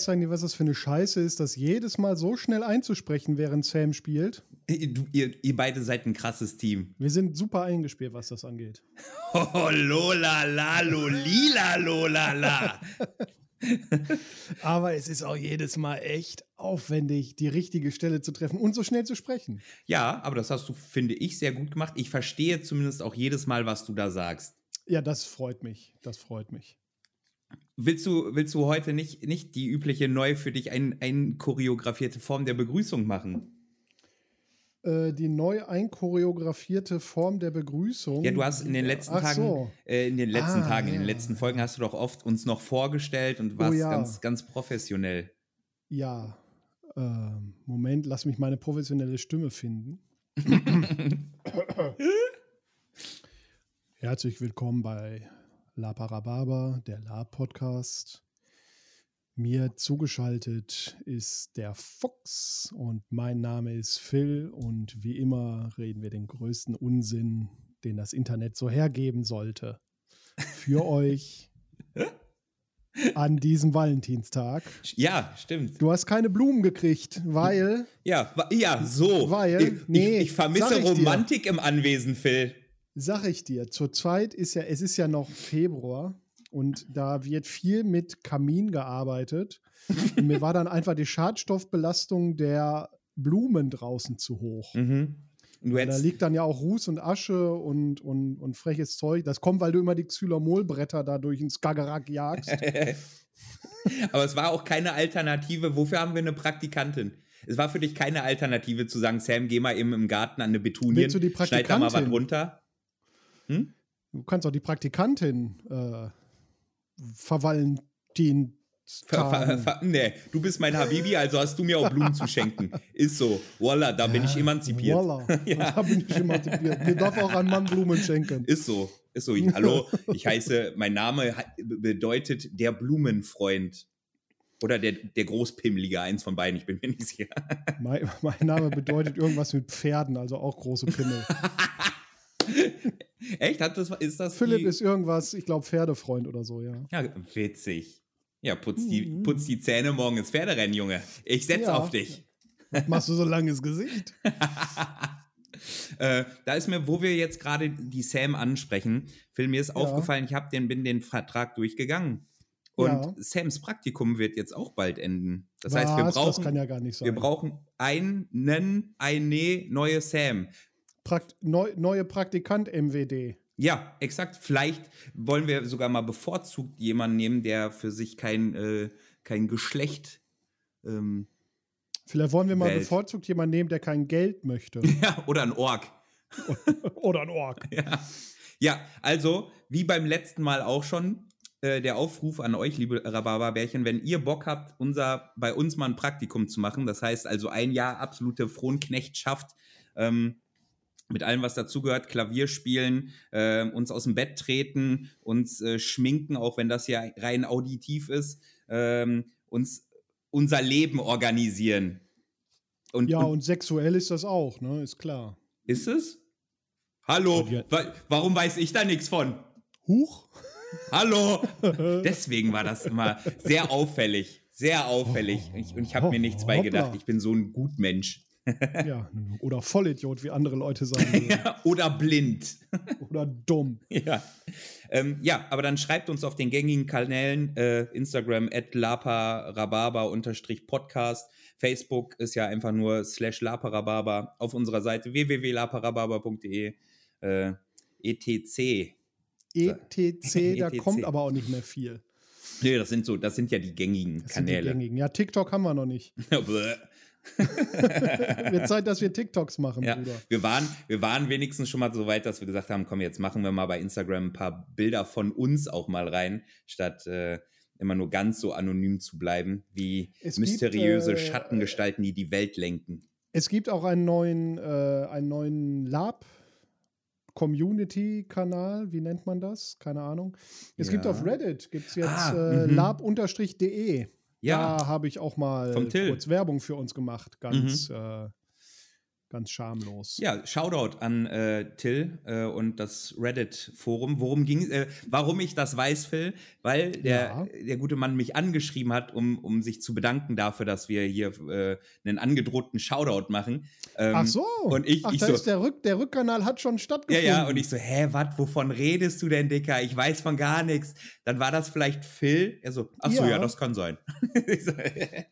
Weißt du eigentlich, was das für eine Scheiße ist, das jedes Mal so schnell einzusprechen, während Sam spielt? Du, ihr, ihr beide seid ein krasses Team. Wir sind super eingespielt, was das angeht. Oh, Lola, la, lolila, Lola, la. Aber es ist auch jedes Mal echt aufwendig, die richtige Stelle zu treffen und so schnell zu sprechen. Ja, aber das hast du, finde ich, sehr gut gemacht. Ich verstehe zumindest auch jedes Mal, was du da sagst. Ja, das freut mich. Das freut mich. Willst du, willst du heute nicht, nicht die übliche neu für dich ein, ein choreografierte Form der Begrüßung machen? Äh, die neu einchoreografierte Form der Begrüßung. Ja, du hast in den letzten Ach Tagen, so. äh, in den letzten Ah, Tagen, in ja. den letzten Folgen hast du doch oft uns noch vorgestellt und warst ja. ganz, ganz professionell. Ja. Ähm, Moment, lass mich meine professionelle Stimme finden. Herzlich willkommen bei La Parababa, der La-Podcast. Mir zugeschaltet ist der Fuchs und mein Name ist Phil und wie immer reden wir den größten Unsinn, den das Internet so hergeben sollte. Für euch an diesem Valentinstag. Ja, stimmt. Du hast keine Blumen gekriegt, weil Ja, ja, so. Weil- ich, nee, ich, ich vermisse ich dir. Romantik im Anwesen, Phil. Sag ich dir, zurzeit ist ja, es ist ja noch Februar und da wird viel mit Kamin gearbeitet. Und mir war dann einfach die Schadstoffbelastung der Blumen draußen zu hoch. Mhm. Da liegt dann ja auch Ruß und Asche und, und, und freches Zeug. Das kommt, weil du immer die Xylomolbretter da durch den Skagerrak jagst. aber es war auch keine Alternative. Wofür haben wir eine Praktikantin? Es war für dich keine Alternative zu sagen, Sam, geh mal eben im Garten an eine die schneid da mal was runter. Hm? Du kannst auch die Praktikantin äh, Vervalentin. Ver, ver, ver, nee, du bist mein Habibi, also hast du mir auch Blumen zu schenken. Ist so. Voila, da bin ich emanzipiert. Voila. Ja. Da bin ich emanzipiert. Mir darf auch ein Mann Blumen schenken. Ist so. Ist so. Hallo, ich heiße, mein Name bedeutet der Blumenfreund. Oder der, der Großpimmelige, eins von beiden, ich bin mir nicht sicher. Mein, mein Name bedeutet irgendwas mit Pferden, also auch große Pimmel. Echt? Hat das, ist das Philipp die, ist irgendwas, ich glaube, Pferdefreund oder so, ja. Ja, witzig. Ja, putz die, Mhm. putz die Zähne morgen ins Pferderennen, Junge. Ich setz Ja. auf dich. Machst du so ein langes Gesicht? Äh, da ist mir, wo wir jetzt gerade die Sam ansprechen, Phil, mir ist aufgefallen, ich hab den, bin den Vertrag durchgegangen. Und Ja. Sams Praktikum wird jetzt auch bald enden. Das heißt, wir Was? Das brauchen, kann ja gar nicht sein. wir brauchen einen, eine neue Sam. Prakt neu, neue Praktikant MWD. Ja, exakt. Vielleicht wollen wir sogar mal bevorzugt jemanden nehmen, der für sich kein, äh, kein Geschlecht ähm, Vielleicht wollen wir mal Welt. bevorzugt jemanden nehmen, der kein Geld möchte. ja, oder ein Org. oder ein Ork. Ja. ja, also, wie beim letzten Mal auch schon, äh, der Aufruf an euch, liebe Rhabarberbärchen, wenn ihr Bock habt, unser, bei uns mal ein Praktikum zu machen, das heißt also ein Jahr absolute Frohnknechtschaft, ähm, mit allem, was dazugehört, Klavier spielen, äh, uns aus dem Bett treten, uns äh, schminken, auch wenn das ja rein auditiv ist, ähm, uns unser Leben organisieren. Und, Ja, und und sexuell ist das auch, ne? Ist klar. ist es? Hallo, wa warum weiß ich da nichts von? Huch? Hallo! Deswegen war das immer sehr auffällig. Sehr auffällig. Ich, und ich habe mir nichts bei gedacht. Hoppla. Ich bin so ein Gutmensch. Ja, oder Vollidiot, wie andere Leute sagen. Ja, Oder blind. Oder dumm. Ja. Ähm, ja, aber dann schreibt uns auf den gängigen Kanälen äh, Instagram at laparababa-podcast. Facebook ist ja einfach nur slash laparababa. Auf unserer Seite www.laparababa.de äh, etc. ETC, E da ETC. kommt aber auch nicht mehr viel. Nee, das sind so, das sind ja die gängigen Das sind die Kanäle. gängigen. Ja, TikTok haben wir noch nicht. Wird Zeit, dass wir TikToks machen, Ja, Bruder. wir waren, wir waren wenigstens schon mal so weit, dass wir gesagt haben, komm, jetzt machen wir mal bei Instagram ein paar Bilder von uns auch mal rein, statt äh, immer nur ganz so anonym zu bleiben, wie Es gibt, mysteriöse äh, Schattengestalten, die die Welt lenken. Es gibt auch einen neuen, äh, einen neuen Lab. Community-Kanal, wie nennt man das? Keine Ahnung. Es gibt Ja. auf Reddit, gibt es jetzt Ah, äh, mhm. lab-de. Ja, Da habe ich auch mal. Mhm. kurz Werbung für uns gemacht. Ganz, äh, ganz schamlos. ja, Shoutout an äh, Till äh, und das Reddit-Forum. Worum ging äh, Warum ich das weiß, Phil? Weil der, Ja. der gute Mann mich angeschrieben hat, um, um sich zu bedanken dafür, dass wir hier äh, einen angedrohten Shoutout machen. Ähm, Ach so. Und ich, Ach, ich so, der, Rück, der Rückkanal hat schon Ja, stattgefunden. ja, und ich so, hä, was, wovon redest du denn, Dicker? Ich weiß von gar nichts. Dann war das vielleicht Phil. Er so, ach so, ja, Ja. das kann sein. Ich so, Ja,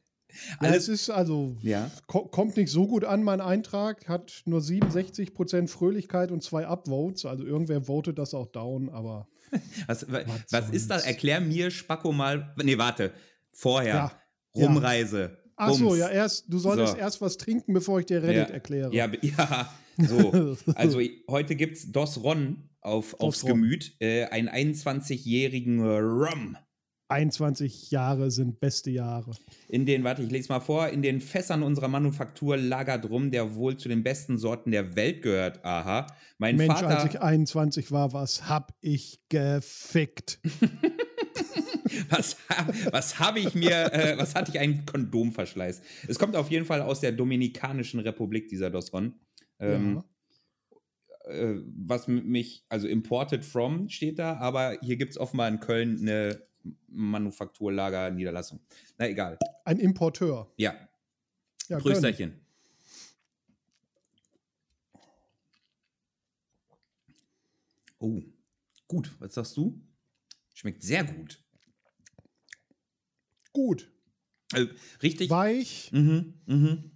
Alles, es ist also, ja. ko kommt nicht so gut an, mein Eintrag. Hat nur 67% Fröhlichkeit und zwei Upvotes. Also irgendwer votet das auch down, aber Was, wa- Was ist das? Erklär mir, Spacko, mal. Nee, warte. Vorher. Ja, ja. Rumreise. Ach so, ja, erst, du solltest So. erst was trinken, bevor ich dir Reddit Ja. erkläre. Ja, ja, so. Also heute gibt's Dos Ron auf, aufs Ron. Gemüt. Äh, einen 21-jährigen Rum. 21 Jahre sind beste Jahre. In den, warte, ich lese mal vor, in den Fässern unserer Manufaktur lagert rum, der wohl zu den besten Sorten der Welt gehört. Aha. Mein Mensch, Vater. als ich 21 war, was hab ich gefickt? was was habe ich mir, äh, was hatte ich einen Kondomverschleiß? Es kommt auf jeden Fall aus der Dominikanischen Republik, dieser Dosron. Ähm, äh, was mich, also imported from steht da, aber hier gibt es offenbar in Köln eine Manufakturlager-Niederlassung. Na egal. Ein Importeur. Ja, Ja. Prösterchen. Oh, gut. Was sagst du? Schmeckt sehr gut. Gut. Also, richtig. Weich, Mhm, mhm.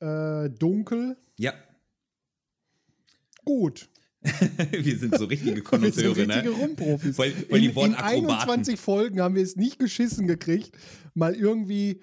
äh, dunkel, Ja, gut. wir sind so richtige Wir sind Konnoisseure, richtige ne? Rumprofis. Voll die in, in Wortakrobaten. 21 Folgen haben wir es nicht geschissen gekriegt, mal irgendwie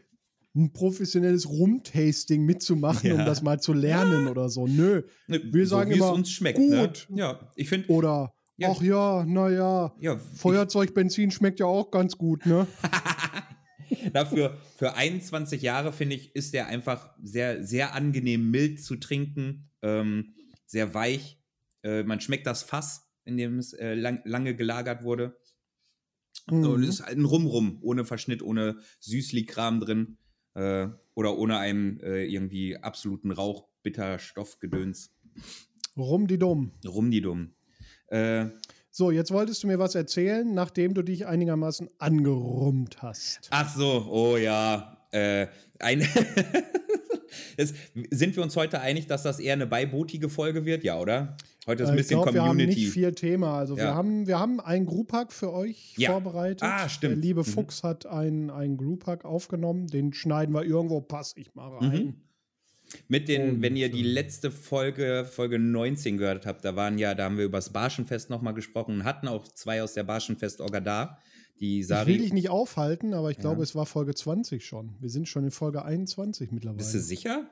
ein professionelles Rumtasting mitzumachen, um Ja. das mal zu lernen oder so. Nö. Ne, Wir so sagen wie es immer, uns schmeckt. gut. Ne? Ja, ich finde, Oder, Ja. ach ja, naja, ja, Feuerzeugbenzin schmeckt ja auch ganz gut, ne? dafür für 21 Jahre finde ich, ist der einfach sehr, sehr angenehm mild zu trinken, ähm, sehr weich. Äh, man schmeckt das Fass, in dem es äh, lang, lange gelagert wurde. Und Mhm. es ist halt ein Rum-Rum, ohne Verschnitt, ohne Süßli-Kram drin äh, oder ohne einen äh, irgendwie absoluten Rauchbitterstoffgedöns. Rum die dumm. Rumdidum. Äh, So, jetzt wolltest du mir was erzählen, nachdem du dich einigermaßen angerummt hast. ach so, oh ja. Äh, ein das, sind wir uns heute einig, dass das eher eine beibotige Folge wird? Ja, oder? Heute ist ein Äh, ich bisschen glaube, wir haben Community. nicht viel Thema. Also wir Ja. haben, wir haben einen Group-Hack für euch Ja. vorbereitet. Ah, stimmt. Der liebe Mhm. Fuchs hat einen, einen Group-Hack aufgenommen. Den schneiden wir irgendwo, pass ich mal rein. Mhm. Mit den, Und, wenn ihr die äh, letzte Folge, Folge 19 gehört habt, da waren ja, da haben wir über das Barschenfest nochmal gesprochen und hatten auch zwei aus der Barschenfest-Orga da. Die Ich will Sari. dich nicht aufhalten, aber ich Ja. glaube, es war Folge 20 schon. Wir sind schon in Folge 21 mittlerweile. Bist du sicher?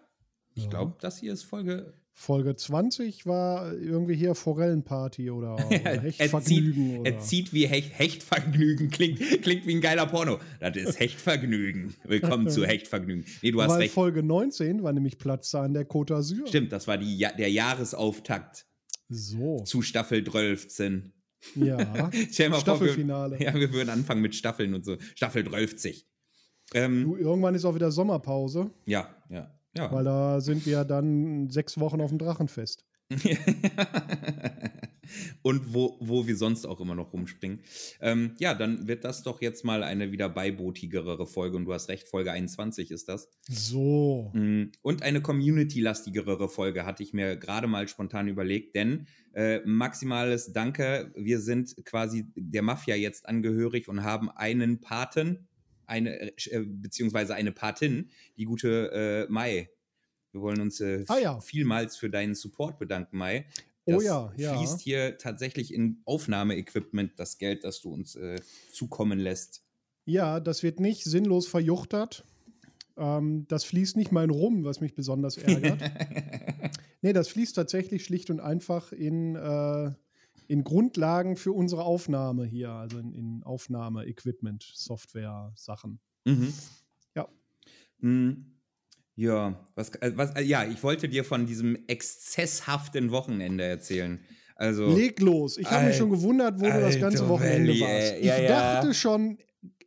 Ich Ja. glaube, das hier ist Folge. Folge 20 war irgendwie hier Forellenparty oder, oder er, Hechtvergnügen. er zieht wie Hecht, Hechtvergnügen. Klingt, klingt wie ein geiler Porno. Das ist Hechtvergnügen. Willkommen zu Hechtvergnügen. Nee, du hast Weil recht. Folge 19 war nämlich Platz da an der Côte d'Azur. Stimmt, das war die, der Jahresauftakt So, zu Staffel 12. ja. Stell mal vor, wir, Staffelfinale. ja, wir würden anfangen mit Staffeln und so. Staffel 12. Ähm, Du, irgendwann ist auch wieder Sommerpause, ja, ja, ja. weil da sind wir dann sechs Wochen auf dem Drachenfest. und wo, wo wir sonst auch immer noch rumspringen. Ähm, ja, dann wird das doch jetzt mal eine wieder beibotigere Folge. Und du hast recht, Folge 21 ist das. So. Mm, Und eine community-lastigere Folge hatte ich mir gerade mal spontan überlegt, denn äh, maximales Danke, wir sind quasi der Mafia jetzt angehörig und haben einen Paten, eine, äh, beziehungsweise eine Patin, die gute äh, Mai. Wir wollen uns äh, Ah ja. vielmals für deinen Support bedanken, Mai. Oh Das ja, ja. fließt hier tatsächlich in Aufnahmeequipment das Geld, das du uns äh, zukommen lässt. Ja, das wird nicht sinnlos verjuchtert. Ähm, das fließt nicht mal in Rum, was mich besonders ärgert. nee, das fließt tatsächlich schlicht und einfach in, äh, in Grundlagen für unsere Aufnahme hier, also in, in Aufnahme-Equipment, Software-Sachen. Mhm. Ja. Mm, Ja, was, äh, was, äh, ja, ich wollte dir von diesem exzesshaften Wochenende erzählen. Also, Leg los. Ich habe mich schon gewundert, wo du das ganze Alter Wochenende Valley, warst. ey. Ich Ja, ja. dachte schon,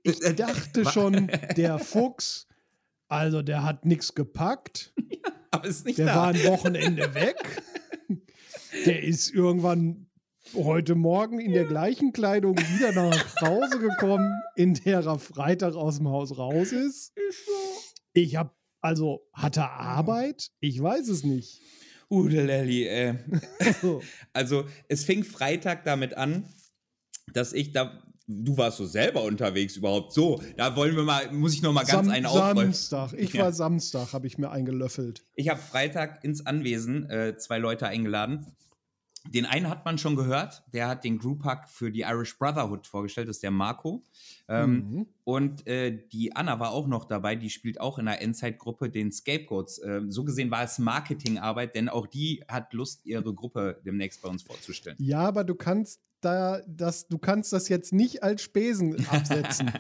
ich dachte schon, der Fuchs, also der hat nichts gepackt. aber ist nicht Der da. war ein Wochenende weg. Der ist irgendwann heute Morgen in der gleichen Kleidung wieder nach Hause gekommen, in der er Freitag aus dem Haus raus ist. Ich habe, also, hat er Arbeit? Ich weiß es nicht. Udelelli, ey. So. Also, es fing Freitag damit an, dass ich da. Du warst so selber unterwegs überhaupt. So, da wollen wir mal, muss ich noch mal ganz Sam einen aufräumen. Samstag. Ich Ja. war Samstag, habe ich mir eingelöffelt. Ich habe Freitag ins Anwesen äh, zwei Leute eingeladen. Den einen hat man schon gehört, der hat den Group Hug für die Irish Brotherhood vorgestellt, das ist der Marco. Ähm, Mhm. Und äh, die Anna war auch noch dabei, die spielt auch in der Endzeit-Gruppe den Scapegoats. Ähm, so gesehen war es Marketingarbeit, denn auch die hat Lust, ihre Gruppe demnächst bei uns vorzustellen. Ja, aber du kannst da das, du kannst das jetzt nicht als Spesen absetzen.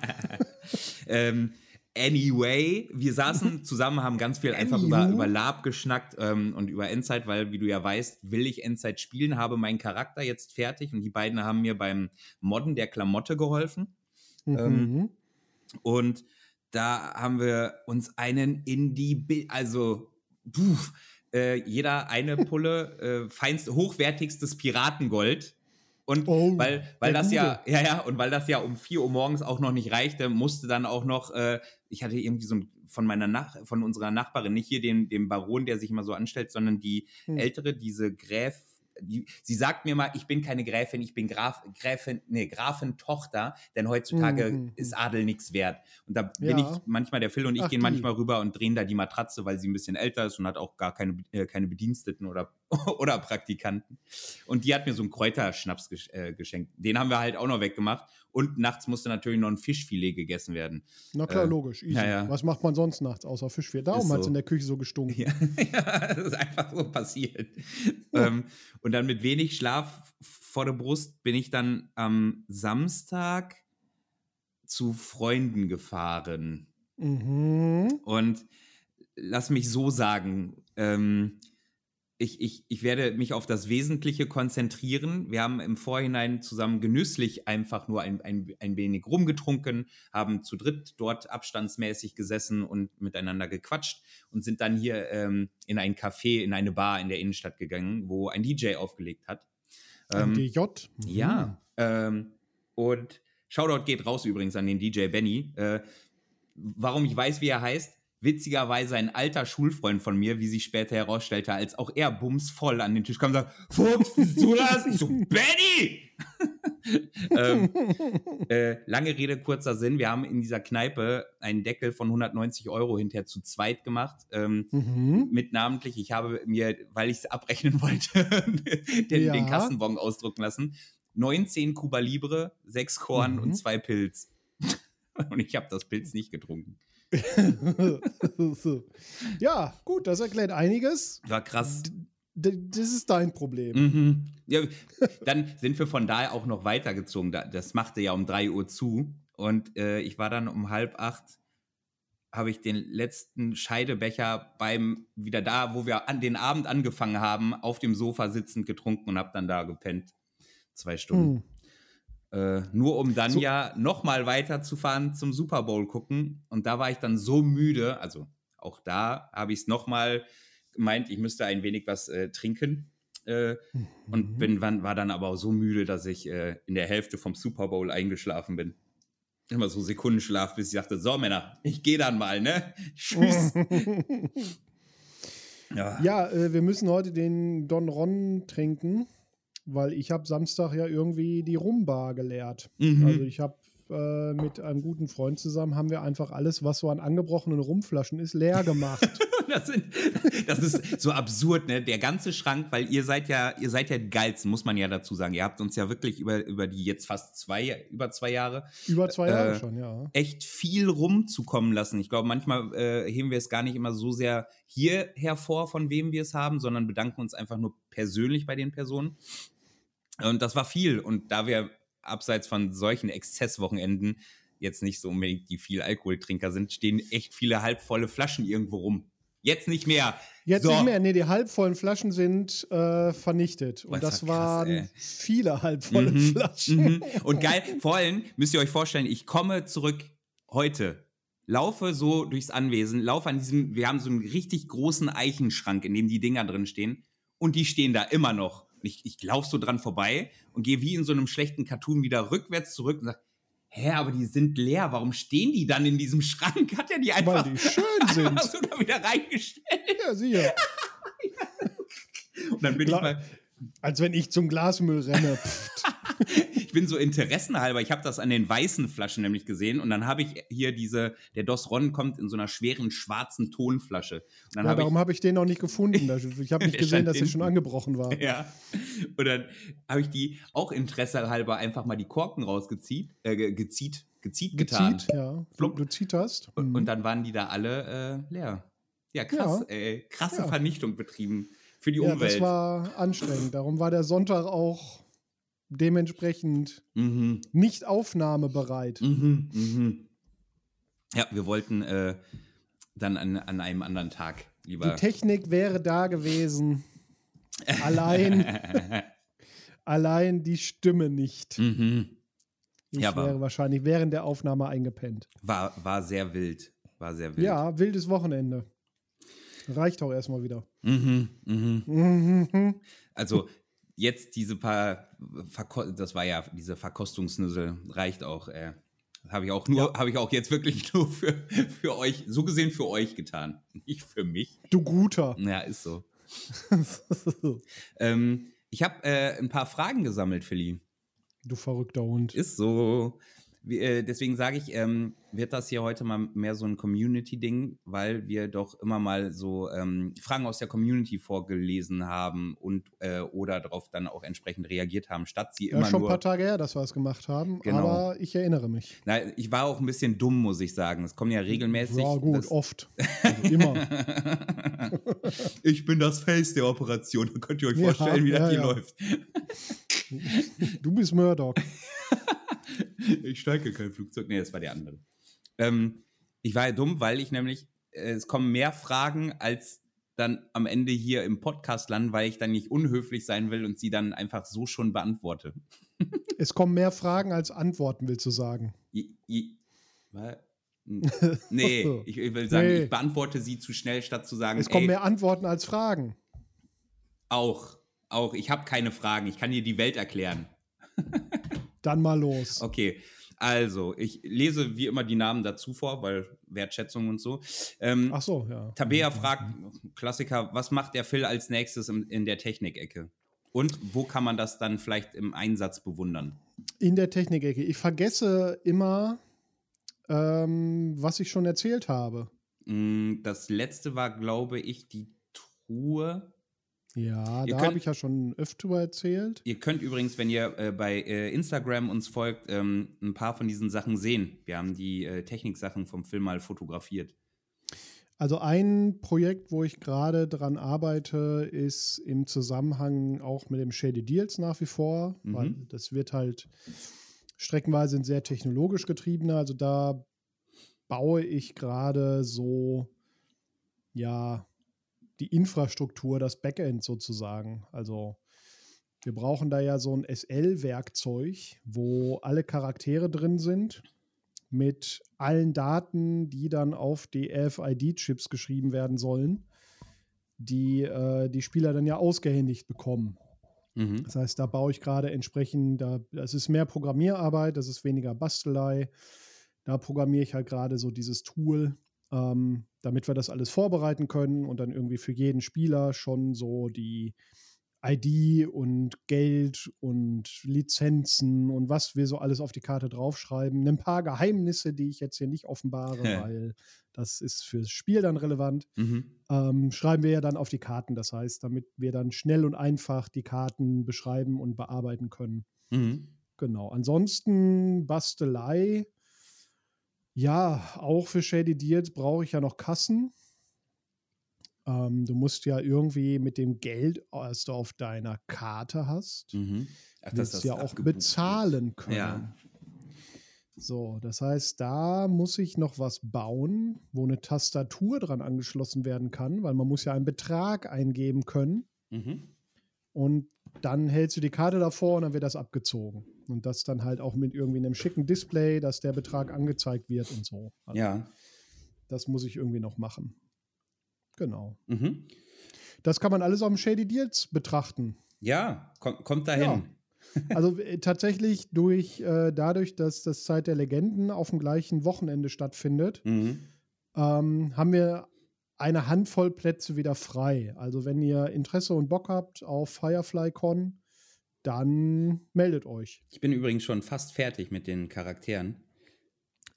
ähm, anyway, wir saßen zusammen, haben ganz viel einfach über, über Lab geschnackt ähm, und über Endzeit, weil, wie du ja weißt, will ich Endzeit spielen, habe meinen Charakter jetzt fertig und die beiden haben mir beim Modden der Klamotte geholfen. Ähm, Mhm. Und da haben wir uns einen in die, Bi also, puh, äh, jeder eine Pulle, äh, feinst, hochwertigstes Piratengold. Und Oh, weil, weil das ja, ja, ja, und weil das ja um 4 Uhr morgens auch noch nicht reichte, musste dann auch noch, äh, ich hatte irgendwie so ein, von meiner Nach von unserer Nachbarin, nicht hier den, den Baron, der sich immer so anstellt, sondern die Hm. ältere, diese Gräf, die, sie sagt mir mal, ich bin keine Gräfin, ich bin Graf, Gräfin, nee, Grafin-Tochter, denn heutzutage Mhm. ist Adel nichts wert. Und da bin Ja. ich manchmal, der Phil und ich Ach, gehen die. manchmal rüber und drehen da die Matratze, weil sie ein bisschen älter ist und hat auch gar keine, äh, keine Bediensteten oder, oder Praktikanten. Und die hat mir so einen Kräuterschnaps äh, geschenkt. Den haben wir halt auch noch weggemacht. Und nachts musste natürlich noch ein Fischfilet gegessen werden. Na klar, Äh, logisch. Easy. ja, ja. Was macht man sonst nachts außer Fischfilet? Darum hat es so. in der Küche so gestunken. Ja, ja, das ist einfach so passiert. Ähm, und dann mit wenig Schlaf vor der Brust bin ich dann am Samstag zu Freunden gefahren. Mhm. Und lass mich so sagen, ähm, ich, ich, ich werde mich auf das Wesentliche konzentrieren. Wir haben im Vorhinein zusammen genüsslich einfach nur ein, ein, ein wenig rumgetrunken, haben zu dritt dort abstandsmäßig gesessen und miteinander gequatscht und sind dann hier ähm, in ein Café, in eine Bar in der Innenstadt gegangen, wo ein DJ aufgelegt hat. Ähm, DJ. Mhm. ja. Ähm, und Shoutout geht raus übrigens an den DJ Benny. Äh, warum ich weiß, wie er heißt? Witzigerweise ein alter Schulfreund von mir, wie sich später herausstellte, als auch er bumsvoll an den Tisch kam und sagt, Fuchs, du das? Ich so, Benny! ähm, äh, lange Rede, kurzer Sinn. Wir haben in dieser Kneipe einen Deckel von 190 Euro hinterher zu zweit gemacht. Ähm, Mhm. mit namentlich, ich habe mir, weil ich es abrechnen wollte, den, Ja. den Kassenbon ausdrucken lassen. 19 Cuba Libre, 6 Korn Mhm. und 2 Pilz. Und ich habe das Pilz nicht getrunken. So. Ja, gut, das erklärt einiges. War krass. D das ist dein Problem. Mhm. Ja, dann sind wir von daher auch noch weitergezogen. Da- Das machte ja um 3 Uhr zu. Und äh, ich war dann um halb acht, habe ich den letzten Scheidebecher beim, wieder da, wo wir an den Abend angefangen haben, auf dem Sofa sitzend getrunken und habe dann da gepennt. Zwei Stunden. Hm. Äh, nur um dann So- ja nochmal weiterzufahren zum Super Bowl gucken. Und da war ich dann so müde, also auch da habe ich es nochmal gemeint, ich müsste ein wenig was äh, trinken. Äh, und Mhm. bin, wann, war dann aber auch so müde, dass ich äh, in der Hälfte vom Super Bowl eingeschlafen bin. Immer so Sekundenschlaf, bis ich dachte, so Männer, ich gehe dann mal, ne? Tschüss. ja. Ja, äh, wir müssen heute den Don Ron trinken, weil ich habe Samstag ja irgendwie die Rumbar geleert. Mhm. Also ich habe äh, mit einem guten Freund zusammen, haben wir einfach alles, was so an angebrochenen Rumflaschen ist, leer gemacht. das, sind, das, ist so absurd, ne? Der ganze Schrank, weil ihr seid ja, ihr seid ja die geilsten, muss man ja dazu sagen. Ihr habt uns ja wirklich über, über die jetzt fast zwei, über zwei Jahre. Über zwei Jahre äh, schon, ja. Echt viel rumzukommen lassen. Ich glaube, manchmal äh, heben wir es gar nicht immer so sehr hier hervor, von wem wir es haben, sondern bedanken uns einfach nur persönlich bei den Personen. Und das war viel. Und da wir abseits von solchen Exzesswochenenden jetzt nicht so unbedingt die viel Alkoholtrinker sind, stehen echt viele halbvolle Flaschen irgendwo rum. Jetzt nicht mehr. Jetzt so. nicht mehr. Nee, die halbvollen Flaschen sind äh, vernichtet. Und das, das war waren krass, viele halbvolle mhm, Flaschen. Mhm. Und geil, vor allem müsst ihr euch vorstellen, ich komme zurück heute, laufe so durchs Anwesen, laufe an diesem, wir haben so einen richtig großen Eichenschrank, in dem die Dinger drin stehen. Und die stehen da immer noch. Ich, ich laufe so dran vorbei und gehe wie in so einem schlechten Cartoon wieder rückwärts zurück und sage, hä, aber die sind leer, warum stehen die dann in diesem Schrank? Hat er die einfach, Weil die schön sind. so da wieder reingestellt? Ja, sicher. und dann bin Gla ich mal... Als wenn ich zum Glasmüll renne. ich bin so interessenhalber, ich habe das an den weißen Flaschen nämlich gesehen und dann habe ich hier diese, der Dos Ron kommt in so einer schweren schwarzen Tonflasche. ja, hab darum habe ich den noch nicht gefunden. Ich habe nicht gesehen, dass er schon angebrochen war. Ja. Und dann habe ich die auch interessehalber einfach mal die Korken rausgezieht, äh, gezieht, gezieht getan. Gezieht, ja. Flop. Du zieht hast. Und, und, dann waren die da alle äh, leer. Ja, krass, ja. Ey, krasse ja. Vernichtung betrieben für die ja, Umwelt. Das war anstrengend. Darum war der Sonntag auch dementsprechend mhm. nicht aufnahmebereit. Mhm, mhm. Ja, wir wollten äh, dann an, an einem anderen Tag lieber. Die Technik wäre da gewesen. Allein, allein die Stimme nicht. Mhm. Ich ja, wäre wahrscheinlich während der Aufnahme eingepennt. War, war sehr wild. War sehr wild. Ja, wildes Wochenende. Reicht auch erstmal wieder. Mhm, mhm. Mhm. Also jetzt diese paar, Verko das war ja diese Verkostungsnüssel, reicht auch. Äh, habe ich auch nur, ja. habe ich auch jetzt wirklich nur für, für euch, so gesehen für euch getan, nicht für mich. Du Guter. Ja, ist so. ähm, ich habe äh, ein paar Fragen gesammelt, Philly. Du verrückter Hund. Ist so. Wie, äh, deswegen sage ich, ähm, wird das hier heute mal mehr so ein Community-Ding, weil wir doch immer mal so ähm, Fragen aus der Community vorgelesen haben und äh, oder darauf dann auch entsprechend reagiert haben, statt sie immer ja, schon nur. ein paar Tage her, dass wir es gemacht haben, genau. aber ich erinnere mich. Na, ich war auch ein bisschen dumm, muss ich sagen. Es kommen ja regelmäßig. Ja, gut, oft. Also immer. ich bin das Face der Operation. Da könnt ihr euch vorstellen, ja, wie das ja, hier läuft. du bist Murdoch. ich steige kein Flugzeug. Nee, das war der andere. Ähm, ich war ja dumm, weil ich nämlich, äh, es kommen mehr Fragen als dann am Ende hier im Podcast landen, weil ich dann nicht unhöflich sein will und sie dann einfach so schon beantworte. es kommen mehr Fragen als Antworten, willst du sagen? I, I, nee, ich, ich, will sagen, nee. ich beantworte sie zu schnell, statt zu sagen. Es kommen ey, mehr Antworten als Fragen. Auch, auch. Ich habe keine Fragen. Ich kann dir die Welt erklären. Dann mal los. Okay. Also, ich lese wie immer die Namen dazu vor, weil Wertschätzung und so. Ähm, Ach so, ja. Tabea fragt, Klassiker, was macht der Phil als nächstes in, in der Technikecke? Und wo kann man das dann vielleicht im Einsatz bewundern? In der Technikecke. Ich vergesse immer, ähm, was ich schon erzählt habe. Mm, das letzte war, glaube ich, die Truhe ja, ihr da habe ich ja schon öfter erzählt. Ihr könnt übrigens, wenn ihr äh, bei äh, Instagram uns folgt, ähm, ein paar von diesen Sachen sehen. Wir haben die äh, Techniksachen vom Film mal fotografiert. Also ein Projekt, wo ich gerade dran arbeite, ist im Zusammenhang auch mit dem Shady Deals nach wie vor, mhm. weil das wird halt streckenweise ein sehr technologisch getriebener. Also da baue ich gerade so, ja, die Infrastruktur, das Backend sozusagen. Also wir brauchen da ja so ein SL-Werkzeug, wo alle Charaktere drin sind mit allen Daten, die dann auf die RFID-Chips geschrieben werden sollen, die äh, die Spieler dann ja ausgehändigt bekommen. Mhm. Das heißt, da baue ich gerade entsprechend, da, das ist mehr Programmierarbeit, das ist weniger Bastelei. Da programmiere ich halt gerade so dieses Tool, ähm, damit wir das alles vorbereiten können und dann irgendwie für jeden Spieler schon so die ID und Geld und Lizenzen und was wir so alles auf die Karte draufschreiben. Ein paar Geheimnisse, die ich jetzt hier nicht offenbare, Ja. weil das ist fürs Spiel dann relevant. Mhm. Ähm, schreiben wir ja dann auf die Karten. Das heißt, damit wir dann schnell und einfach die Karten beschreiben und bearbeiten können. Mhm. Genau. Ansonsten Bastelei. Ja, auch für Shady Deals brauche ich ja noch Kassen. Ähm, du musst ja irgendwie mit dem Geld, das du auf deiner Karte hast, Mhm. Ach, willst das ja auch bezahlen können. Ja. So, das heißt, da muss ich noch was bauen, wo eine Tastatur dran angeschlossen werden kann, weil man muss ja einen Betrag eingeben können Mhm. und dann hältst du die Karte davor und dann wird das abgezogen. Und das dann halt auch mit irgendwie einem schicken Display, dass der Betrag angezeigt wird und so. Also Ja. Das muss ich irgendwie noch machen. Genau. Mhm. Das kann man alles auf dem Shady Deals betrachten. Ja, komm, kommt dahin. Ja. Also äh, tatsächlich durch, äh, dadurch, dass das Zeit der Legenden auf dem gleichen Wochenende stattfindet, Mhm. ähm, haben wir eine Handvoll Plätze wieder frei. Also wenn ihr Interesse und Bock habt auf FireflyCon, dann meldet euch. Ich bin übrigens schon fast fertig mit den Charakteren.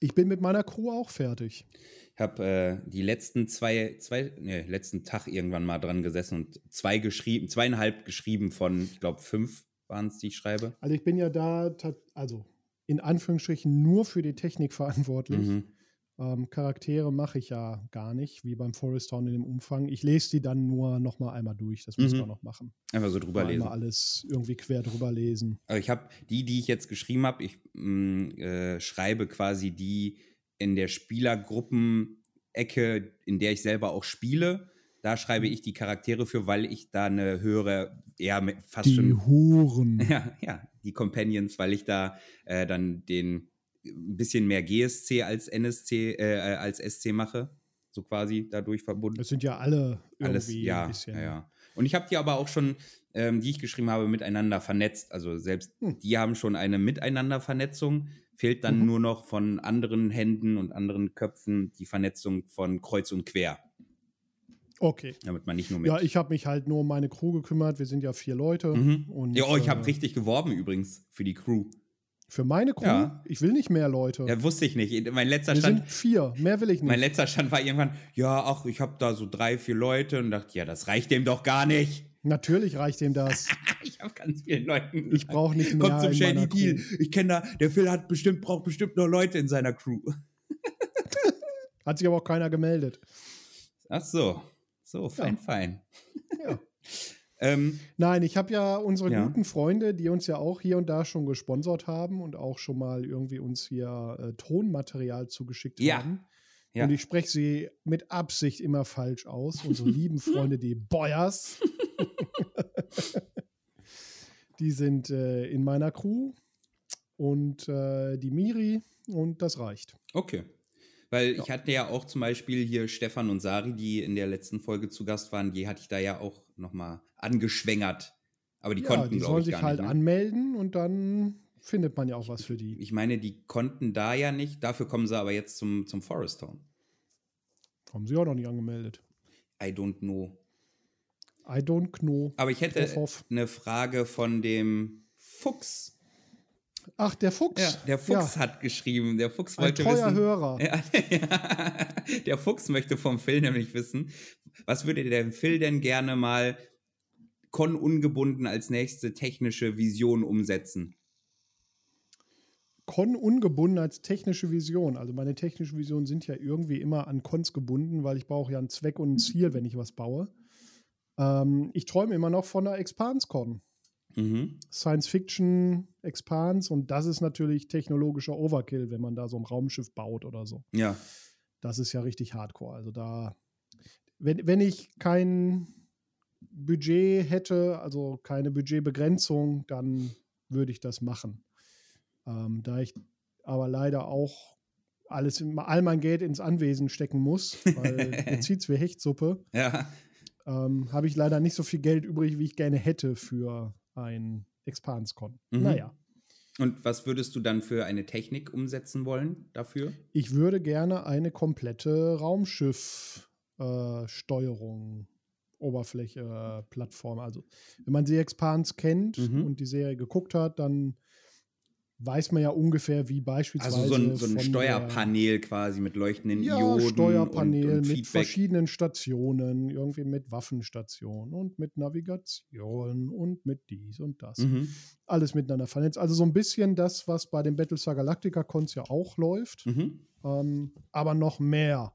Ich bin mit meiner Crew auch fertig. Ich habe äh, die letzten zwei, zwei, nee, letzten Tag irgendwann mal dran gesessen und zwei geschrieben, zweieinhalb geschrieben von, ich glaube, fünf waren es, die ich schreibe. Also ich bin ja da, also in Anführungsstrichen nur für die Technik verantwortlich. Mhm. Ähm, Charaktere mache ich ja gar nicht, wie beim Forest Town in dem Umfang. Ich lese die dann nur noch mal einmal durch. Das müssen Mhm. wir noch machen. Einfach so drüber Mal lesen. Einmal alles irgendwie quer drüber lesen. Also ich habe die, die ich jetzt geschrieben habe, ich mh, äh, schreibe quasi die in der Spielergruppen-Ecke, in der ich selber auch spiele. Da schreibe Mhm. ich die Charaktere für, weil ich da eine höhere, mit- fast Die schon Huren. Ja, ja, die Companions, weil ich da äh, dann den ein bisschen mehr GSC als NSC, äh, äh, als SC mache. So quasi dadurch verbunden. Das sind ja alle irgendwie Alles, ja, ein bisschen. ja, ja. Und ich habe die aber auch schon, ähm, die ich geschrieben habe, miteinander vernetzt. Also selbst Hm. die haben schon eine Miteinander-Vernetzung. Fehlt dann Mhm. nur noch von anderen Händen und anderen Köpfen die Vernetzung von Kreuz und Quer, Okay. damit man nicht nur mit. Ja, ich habe mich halt nur um meine Crew gekümmert. Wir sind ja vier Leute. mhm. Und, ja, oh, ich äh, habe richtig geworben übrigens für die Crew. Für meine Crew? Ja. Ich will nicht mehr Leute. Ja, wusste ich nicht. Mein letzter Wir Stand, sind vier. Mehr will ich nicht. Mein letzter Stand war irgendwann, ja, ach, ich habe da so drei, vier Leute und dachte, ja, das reicht dem doch gar nicht. Natürlich reicht ihm das. Ich habe ganz vielen Leuten. Ich brauche nicht mehr Kommt zum in Shady meiner Deal. Crew. Ich kenne da, der Phil hat bestimmt, braucht bestimmt noch Leute in seiner Crew. Hat sich aber auch keiner gemeldet. Ach so. So, fein, Ja. fein. Ja. Ähm, Nein, ich habe ja unsere Ja. guten Freunde, die uns ja auch hier und da schon gesponsert haben und auch schon mal irgendwie uns hier äh, Tonmaterial zugeschickt Ja. haben. Ja. Und ich spreche sie mit Absicht immer falsch aus. Unsere lieben Freunde, die Boyers. die sind äh, in meiner Crew und äh, die Miri und das reicht. okay. Weil ich hatte ja auch zum Beispiel hier Stefan und Sari, die in der letzten Folge zu Gast waren, die hatte ich da ja auch nochmal angeschwängert. Aber die ja, konnten, die glaube sollen ich, sich gar halt nicht. Ne? anmelden und dann findet man ja auch was für die. Ich meine, die konnten da ja nicht. Dafür kommen sie aber jetzt zum, zum Forest Town. Haben sie auch noch nicht angemeldet. I don't know. I don't know. Aber ich hätte eine Frage von dem Fuchs. Ach, der Fuchs. Ja, der Fuchs hat geschrieben. Der Fuchs Ein wollte treuer wissen. Hörer. Ja, ja. Der Fuchs möchte vom Phil nämlich wissen, was würde der Phil denn gerne mal Con ungebunden als nächste technische Vision umsetzen? Con ungebunden als technische Vision. Also meine technischen Visionen sind ja irgendwie immer an Cons gebunden, weil ich brauche ja einen Zweck und ein Ziel, wenn ich was baue. Ähm, ich träume immer noch von einer Expans-Con. Mhm. Science Fiction Expans und das ist natürlich technologischer Overkill, wenn man da so ein Raumschiff baut oder so. Ja. Das ist ja richtig hardcore. Also da, wenn, wenn ich kein Budget hätte, also keine Budgetbegrenzung, dann würde ich das machen. Ähm, da ich aber leider auch alles, all mein Geld ins Anwesen stecken muss, weil mir zieht es wie Hechtsuppe, Ja. ähm, habe ich leider nicht so viel Geld übrig, wie ich gerne hätte für ein Expanscon. Mhm. Naja, Und was würdest du dann für eine Technik umsetzen wollen dafür? ich würde gerne eine komplette Raumschiff-Steuerung Oberfläche, äh, Plattform. Also, wenn man die Expans kennt Mhm. und die Serie geguckt hat, dann weiß man ja ungefähr, wie beispielsweise. Also so ein, so ein Steuerpanel quasi mit leuchtenden ja, Dioden Steuerpanel und, und mit verschiedenen Stationen, irgendwie mit Waffenstationen und mit Navigation und mit dies und das. Mhm. Alles miteinander vernetzt. Also so ein bisschen das, was bei den Battlestar Galactica Cons ja auch läuft, Mhm. ähm, aber noch mehr.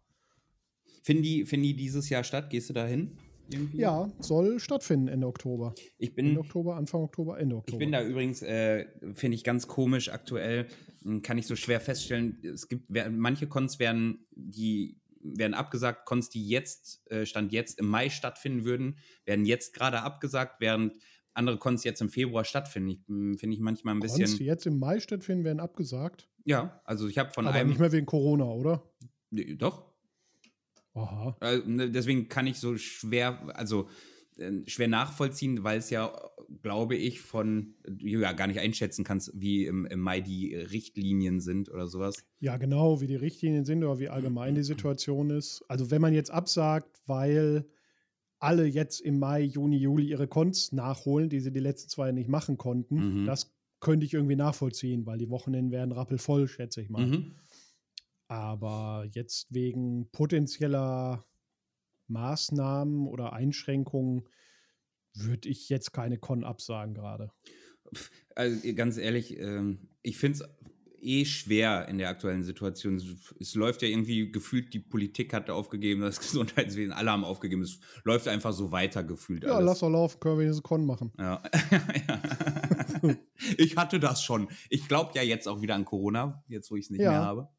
Finden die, finden die dieses Jahr statt? Gehst du da hin? Irgendwie? Ja, soll stattfinden Ende Oktober. Ich Ende bin, Oktober, Anfang Oktober, Ende ich Oktober. bin da übrigens, äh, finde ich ganz komisch aktuell, hm, kann ich so schwer feststellen. Es gibt, manche Cons werden, die werden abgesagt, Cons, die jetzt, äh, Stand jetzt im Mai stattfinden würden, werden jetzt gerade abgesagt, während andere Cons jetzt im Februar stattfinden. Ich, hm, Finde ich manchmal ein bisschen. Cons, die jetzt im Mai stattfinden, werden abgesagt. Ja, also ich habe von aber einem. nicht mehr wegen Corona, oder? Nee, Doch, Aha. Also, ne, deswegen kann ich so schwer, also äh, schwer nachvollziehen, weil es ja, glaube ich, von, du ja gar nicht einschätzen kannst, wie im, im Mai die Richtlinien sind oder sowas. Ja, genau, wie die Richtlinien sind oder wie allgemein die Situation ist. Also wenn man jetzt absagt, weil alle jetzt im Mai, Juni, Juli ihre Cons nachholen, die sie die letzten zwei nicht machen konnten, Mhm. das könnte ich irgendwie nachvollziehen, weil die Wochenenden werden rappelvoll, schätze ich mal. Mhm. Aber jetzt wegen potenzieller Maßnahmen oder Einschränkungen würde ich jetzt keine Con absagen gerade. Also ganz ehrlich, ähm, ich finde es eh schwer in der aktuellen Situation. Es, läuft ja irgendwie gefühlt, die Politik hat aufgegeben, das Gesundheitswesen, alle haben aufgegeben. Es läuft einfach so weiter gefühlt. Ja, alles. lass doch laufen, können wir diese Con machen. Ja. Ja. ich hatte das schon. Ich glaube ja jetzt auch wieder an Corona, jetzt wo ich es nicht Ja. mehr habe.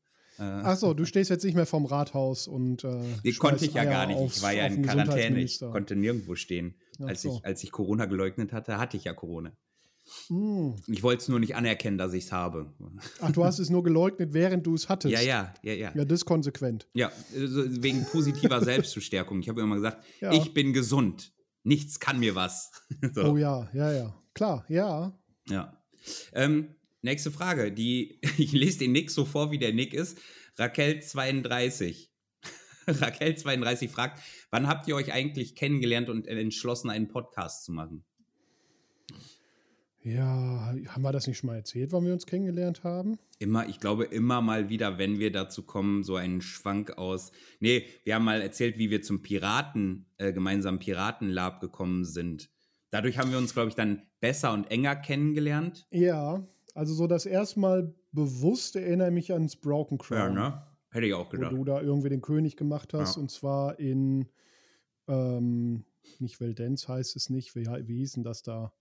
Äh, Achso, du stehst jetzt nicht mehr vom Rathaus und. Äh, die konnte ich ja gar nicht. aufs- ich war ja auf in Quarantäne. Ich konnte nirgendwo stehen. Als, so. ich, als ich Corona geleugnet hatte, hatte ich ja Corona. Hm. Ich wollte es nur nicht anerkennen, dass ich es habe. Ach, du hast es nur geleugnet, während du es hattest. Ja, ja, ja, ja. Ja, das ist konsequent. Ja, also wegen positiver Selbstverstärkung. Ich habe immer gesagt, Ja. ich bin gesund. Nichts kann mir was. so. Oh ja, ja, ja. Klar, ja. Ja. Ähm, nächste Frage. Die, ich lese den Nick so vor, wie der Nick ist. Raquel32. Raquel32 fragt, wann habt ihr euch eigentlich kennengelernt und entschlossen, einen Podcast zu machen? Ja, haben wir das nicht schon mal erzählt, wann wir uns kennengelernt haben? Immer, ich glaube, immer mal wieder, wenn wir dazu kommen, so einen Schwank aus. Nee, wir haben mal erzählt, wie wir zum Piraten, äh, gemeinsamen Piratenlab gekommen sind. Dadurch haben wir uns, glaube ich, dann besser und enger kennengelernt. Ja, also so das erste Mal bewusst erinnere ich mich ans Broken Crown. Ja, ne? Hätte ich auch Wo gedacht. du da irgendwie den König gemacht hast. Ja. Und zwar in, ähm, nicht Veldenz heißt es nicht, wie, wie hieß denn das da?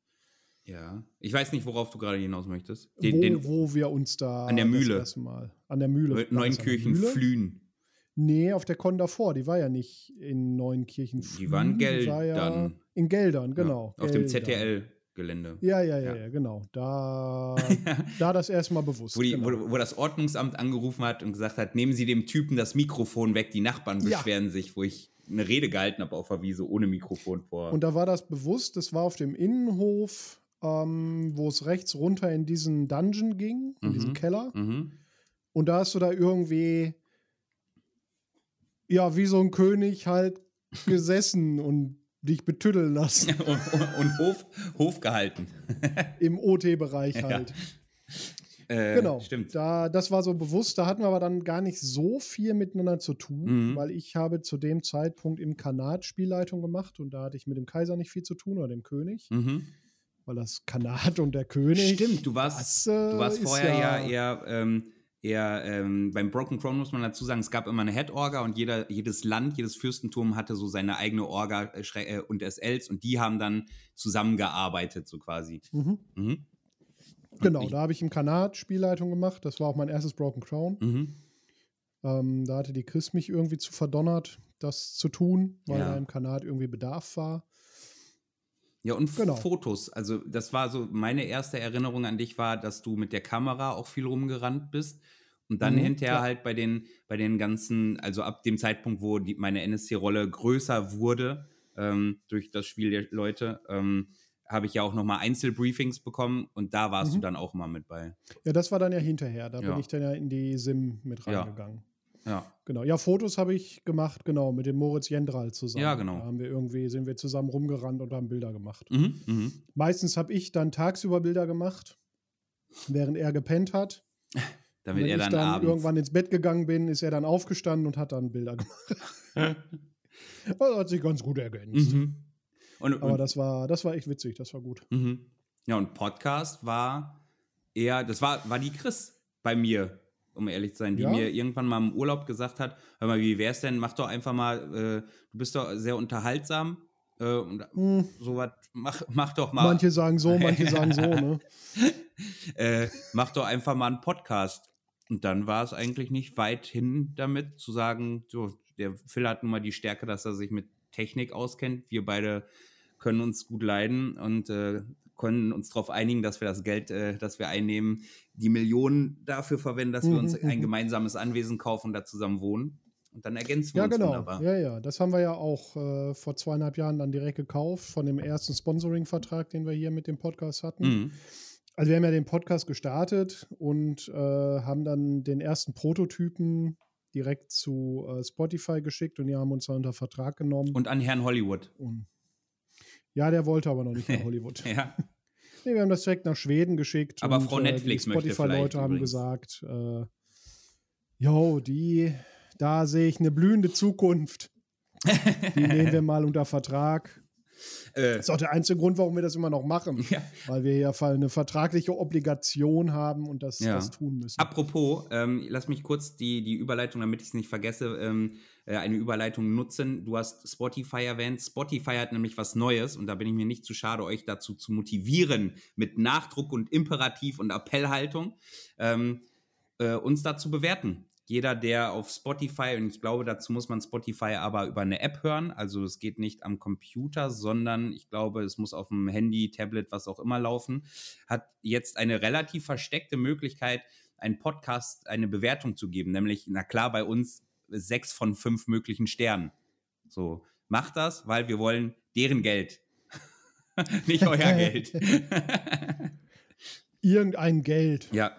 Ja. Ich weiß nicht, worauf du gerade hinaus möchtest. wo, Den, den wo wir uns da An der Mühle. Mal. An der Mühle. Neunkirchen Mühle? Flühen. Nee, auf der Con davor. Die war ja nicht in Neunkirchen. Die waren Flühen, war Ja Geldern. in Geldern, genau. Ja, auf dem Geldern. ZTL-Gelände. Ja, ja, ja, Ja. ja, genau. Da, da das erste Mal bewusst. Wo, die, genau. wo, wo das Ordnungsamt angerufen hat und gesagt hat, nehmen Sie dem Typen das Mikrofon weg, die Nachbarn Ja. beschweren sich, wo ich eine Rede gehalten habe auf der Wiese ohne Mikrofon vor. Und da war das bewusst, das war auf dem Innenhof, ähm, wo es rechts runter in diesen Dungeon ging, in Mhm. diesen Keller. mhm. Und da hast du da irgendwie, ja, wie so ein König halt gesessen und dich betüddeln lassen und, und, und Hof, Hof gehalten. im OT-Bereich Ja. halt. Äh, Genau. Stimmt. Da, das war so bewusst. Da hatten wir aber dann gar nicht so viel miteinander zu tun, Mhm. weil ich habe zu dem Zeitpunkt im Kanat Spielleitung gemacht und da hatte ich mit dem Kaiser nicht viel zu tun oder dem König, Mhm. weil das Kanat und der König. Stimmt, du warst, das, äh, du warst vorher ja, eher, ähm, eher ähm, beim Broken Crown muss man dazu sagen, es gab immer eine Head-Orga und jeder, jedes Land, jedes Fürstentum hatte so seine eigene Orga äh, äh, und SLs und die haben dann zusammengearbeitet, so quasi. Mhm. Mhm. Genau, ich- da habe ich im Kanat Spielleitung gemacht. Das war auch mein erstes Broken Crown. Mhm. Ähm, da hatte die Chris mich irgendwie zu verdonnert, das zu tun, weil Ja. da im Kanat irgendwie Bedarf war. Ja, und Genau. Fotos. Also, das war so, meine erste Erinnerung an dich war, dass du mit der Kamera auch viel rumgerannt bist. Und dann Mhm, hinterher ja. halt bei den, bei den ganzen, also ab dem Zeitpunkt, wo die, meine NSC-Rolle größer wurde, ähm, durch das Spiel der Leute, ähm, habe ich ja auch nochmal Einzelbriefings bekommen und da warst du Mhm. dann auch mal mit bei. Ja, das war dann ja hinterher. Da Ja. bin ich dann ja in die Sim mit reingegangen. Ja. Genau. Ja, Fotos habe ich gemacht, genau, mit dem Moritz Jendral zusammen. Ja, genau. Da haben wir irgendwie, sind wir zusammen rumgerannt und haben Bilder gemacht. Mhm, mhm. Meistens habe ich dann tagsüber Bilder gemacht, während er gepennt hat. Damit Wenn er ich dann, dann irgendwann ins Bett gegangen bin, ist er dann aufgestanden und hat dann Bilder gemacht. Das hat sich ganz gut ergänzt. mhm. Und, Aber und, das war, das war echt witzig, das war gut. mhm. Ja, und Podcast war eher, das war, war die Chris bei mir, um ehrlich zu sein, die Ja? mir irgendwann mal im Urlaub gesagt hat, hör mal, wie wär's denn, mach doch einfach mal, äh, du bist doch sehr unterhaltsam, äh, und Hm, sowas, mach, mach doch mal. manche sagen so, manche sagen so, ne? äh, mach doch einfach mal einen Podcast. Und dann war es eigentlich nicht weit hin damit zu sagen, so, der Phil hat nun mal die Stärke, dass er sich mit Technik auskennt. Wir beide können uns gut leiden und äh, können uns darauf einigen, dass wir das Geld, äh, das wir einnehmen, die Millionen dafür verwenden, dass wir Mhm, uns ein mhm. gemeinsames Anwesen kaufen und da zusammen wohnen. Und dann ergänzen wir Ja, uns genau. wunderbar. Ja, ja. Das haben wir ja auch äh, vor zweieinhalb Jahren dann direkt gekauft von dem ersten Sponsoring-Vertrag, den wir hier mit dem Podcast hatten. Mhm. Also wir haben ja den Podcast gestartet und äh, haben dann den ersten Prototypen direkt zu äh, Spotify geschickt und die haben uns dann unter Vertrag genommen. Und an Herrn Hollywood. Und ja, der wollte aber noch nicht nach Hollywood. Ja. Nee, wir haben das direkt nach Schweden geschickt. Aber und, Frau Netflix die möchte Spotify-Leute haben übrigens. gesagt, äh, jo, die, da sehe ich eine blühende Zukunft. Die nehmen wir mal unter Vertrag. Äh, Das ist auch der einzige Grund, warum wir das immer noch machen. ja. Weil wir ja eine vertragliche Obligation haben und das, Ja. das tun müssen. Apropos, ähm, lass mich kurz die, die Überleitung, damit ich es nicht vergesse, ähm, äh, eine Überleitung nutzen. Du hast Spotify erwähnt. Spotify hat nämlich was Neues und da bin ich mir nicht zu schade, euch dazu zu motivieren, mit Nachdruck und Imperativ und Appellhaltung ähm, äh, uns dazu bewerten. Jeder, der auf Spotify, und ich glaube, dazu muss man Spotify aber über eine App hören, also es geht nicht am Computer, sondern ich glaube, es muss auf dem Handy, Tablet, was auch immer laufen, hat jetzt eine relativ versteckte Möglichkeit, einen Podcast eine Bewertung zu geben, nämlich, na klar, bei uns sechs von fünf möglichen Sternen. So, macht das, weil wir wollen deren Geld. Nicht euer Geld. Irgendein Geld. ja.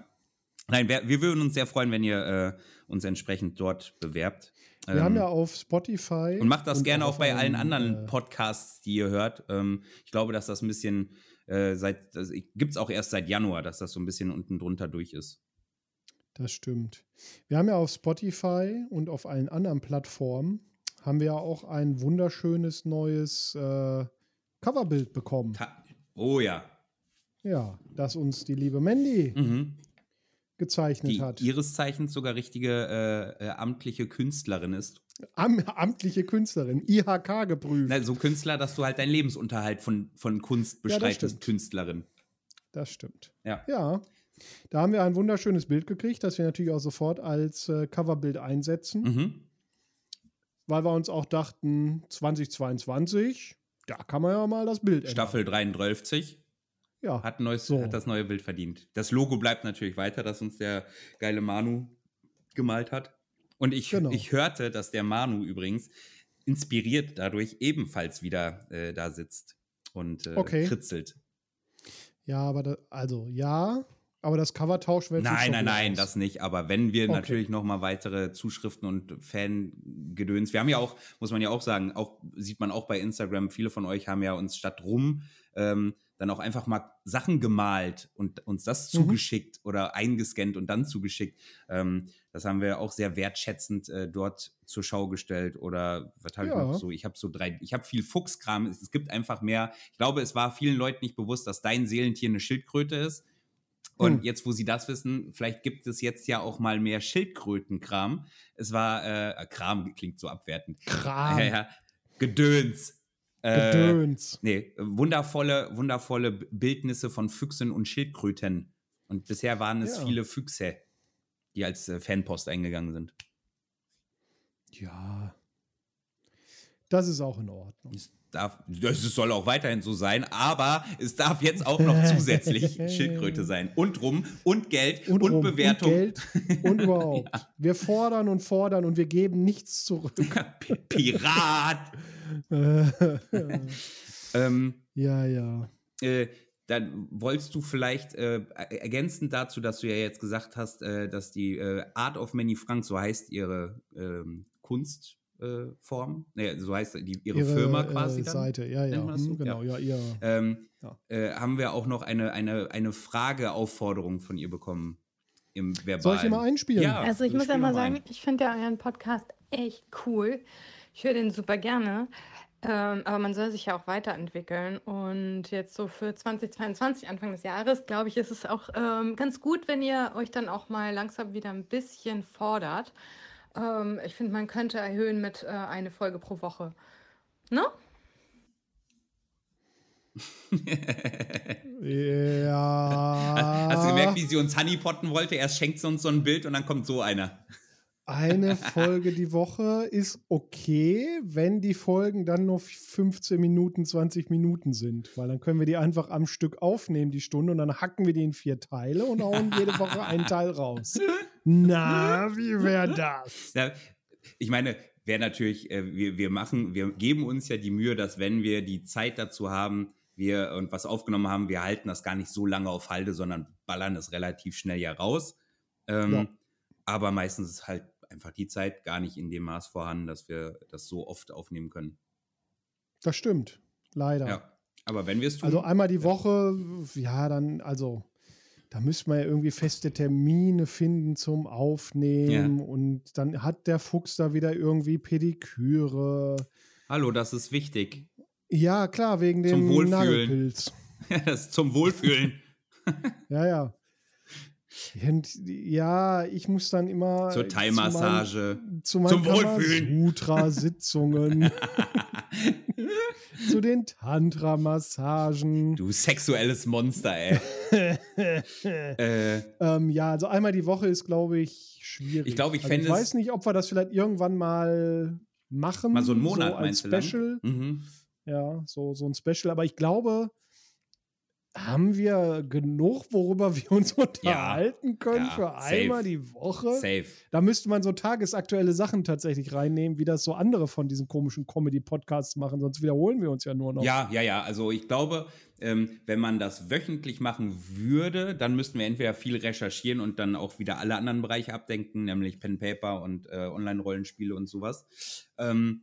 Nein, wir, wir würden uns sehr freuen, wenn ihr äh, uns entsprechend dort bewerbt. Wir Ähm, haben ja auf Spotify. und macht das gerne auch bei allen anderen äh, Podcasts, die ihr hört. Ähm, ich glaube, dass das ein bisschen äh, seit, das gibt es auch erst seit Januar, dass das so ein bisschen unten drunter durch ist. Das stimmt. Wir haben ja auf Spotify und auf allen anderen Plattformen haben wir ja auch ein wunderschönes neues äh, Coverbild bekommen. Ta oh ja. Ja, das uns die liebe Mandy Mhm. Gezeichnet Die hat. ihres Zeichens sogar richtige äh, äh, amtliche Künstlerin ist. Am, amtliche Künstlerin, IHK geprüft. Na, so Künstler, dass du halt deinen Lebensunterhalt von, von Kunst Ja, bestreitest, stimmt. Künstlerin. Das stimmt. Ja. Ja. Da haben wir ein wunderschönes Bild gekriegt, das wir natürlich auch sofort als äh, Coverbild einsetzen, Mhm. weil wir uns auch dachten, 2022, da kann man ja mal das Bild ändern. Staffel 33 Ja, hat, neues, So. hat das neue Bild verdient. Das Logo bleibt natürlich weiter, das uns der geile Manu gemalt hat. Und ich, Genau. ich hörte, dass der Manu übrigens inspiriert dadurch ebenfalls wieder äh, da sitzt und äh, Okay. kritzelt. ja, aber da, also ja, aber das Cover tauschen wir jetzt nicht Nein, nein, nein, aus. das nicht. Aber wenn wir Okay. natürlich noch mal weitere Zuschriften und Fangedöns, wir haben ja auch, muss man ja auch sagen, auch sieht man auch bei Instagram, viele von euch haben ja uns statt rum ähm, dann auch einfach mal Sachen gemalt und uns das Mhm. zugeschickt oder eingescannt und dann zugeschickt. Ähm, das haben wir auch sehr wertschätzend äh, dort zur Schau gestellt. Oder was habe ich Ja. noch so? Ich habe so drei, ich habe viel Fuchskram. Es, es gibt einfach mehr. Ich glaube, es war vielen Leuten nicht bewusst, dass dein Seelentier eine Schildkröte ist. Und Hm. jetzt, wo sie das wissen, vielleicht gibt es jetzt ja auch mal mehr Schildkrötenkram. Es war, äh, Kram klingt so abwertend. Kram, Ja, ja. Gedöns. Äh, Gedöns. nee, wundervolle, wundervolle Bildnisse von Füchsen und Schildkröten. Und bisher waren es Ja. viele Füchse, die als äh, Fanpost eingegangen sind. Ja. Das ist auch in Ordnung. Es, darf, das soll auch weiterhin so sein, aber es darf jetzt auch noch zusätzlich Schildkröte sein. Und rum und Geld und, rum, Bewertung. Und Geld und überhaupt. Wir fordern und fordern und wir geben nichts zurück. Pirat! ja, ähm, ja. äh, dann wolltest du vielleicht äh, ergänzend dazu, dass du ja jetzt gesagt hast, äh, dass die äh, Art of Many Frank, so heißt ihre ähm, Kunstform, nee, so heißt die, ihre, ihre Firma quasi. Äh, Seite, ja, ja. So? Hm, genau, ja, ja. Ihr, ähm, ja. Äh, haben wir auch noch eine, eine, eine Frageaufforderung von ihr bekommen. Im Verbalen. Soll ich immer einspielen? Ja, also ich muss ja mal sagen, ich finde ja euren Podcast echt cool. Ich höre den super gerne. Ähm, aber man soll sich ja auch weiterentwickeln. Und jetzt so für 2022, Anfang des Jahres, glaube ich, ist es auch ähm, ganz gut, wenn ihr euch dann auch mal langsam wieder ein bisschen fordert. Ähm, ich finde, man könnte erhöhen mit äh, eine Folge pro Woche. Ne? ja. Hast du gemerkt, wie sie uns Honeypotten wollte? Erst schenkt sie uns so ein Bild und dann kommt so einer eine Folge die Woche ist okay, wenn die Folgen dann nur 15 Minuten, 20 Minuten sind. Weil dann können wir die einfach am Stück aufnehmen, die Stunde, und dann hacken wir die in vier Teile und hauen jede Woche einen Teil raus. Na, wie wäre das? Ja, ich meine, wäre natürlich, äh, wir, wir machen, wir geben uns ja die Mühe, dass wenn wir die Zeit dazu haben, wir und was aufgenommen haben, wir halten das gar nicht so lange auf Halde, sondern ballern es relativ schnell ja raus. Ähm, ja. Aber meistens ist halt einfach die Zeit gar nicht in dem Maß vorhanden, dass wir das so oft aufnehmen können. Das stimmt, leider. Ja, aber wenn wir es tun. Also einmal die Woche, ja, dann, also da müssen wir ja irgendwie feste Termine finden zum Aufnehmen ja. und dann hat der Fuchs da wieder irgendwie Pediküre. Hallo, das ist wichtig. Ja, klar, wegen dem Wohlfühlen. Nagelpilz. das ist zum Wohlfühlen. ja, ja. Ja, ich muss dann immer. Zur Thai-Massage. Zu zum Wohlfühlen. Sutra-Sitzungen. zu den Tantra-Massagen. Du sexuelles Monster, ey. äh, ähm, ja, also einmal die Woche ist, glaube ich, schwierig. Ich glaube, ich also fände Ich weiß nicht, ob wir das vielleicht irgendwann mal machen. Mal so einen Monat, so meinst Special. du? Mhm. Ja, so, so ein Special. Aber ich glaube, haben wir genug, worüber wir uns unterhalten ja, können ja, für safe. einmal die Woche? Safe. Da müsste man so tagesaktuelle Sachen tatsächlich reinnehmen, wie das so andere von diesen komischen Comedy-Podcasts machen, sonst wiederholen wir uns ja nur noch. Ja, ja, ja. Also ich glaube, ähm, wenn man das wöchentlich machen würde, dann müssten wir entweder viel recherchieren und dann auch wieder alle anderen Bereiche abdenken, nämlich Pen Paper und äh, Online-Rollenspiele und sowas. Ähm,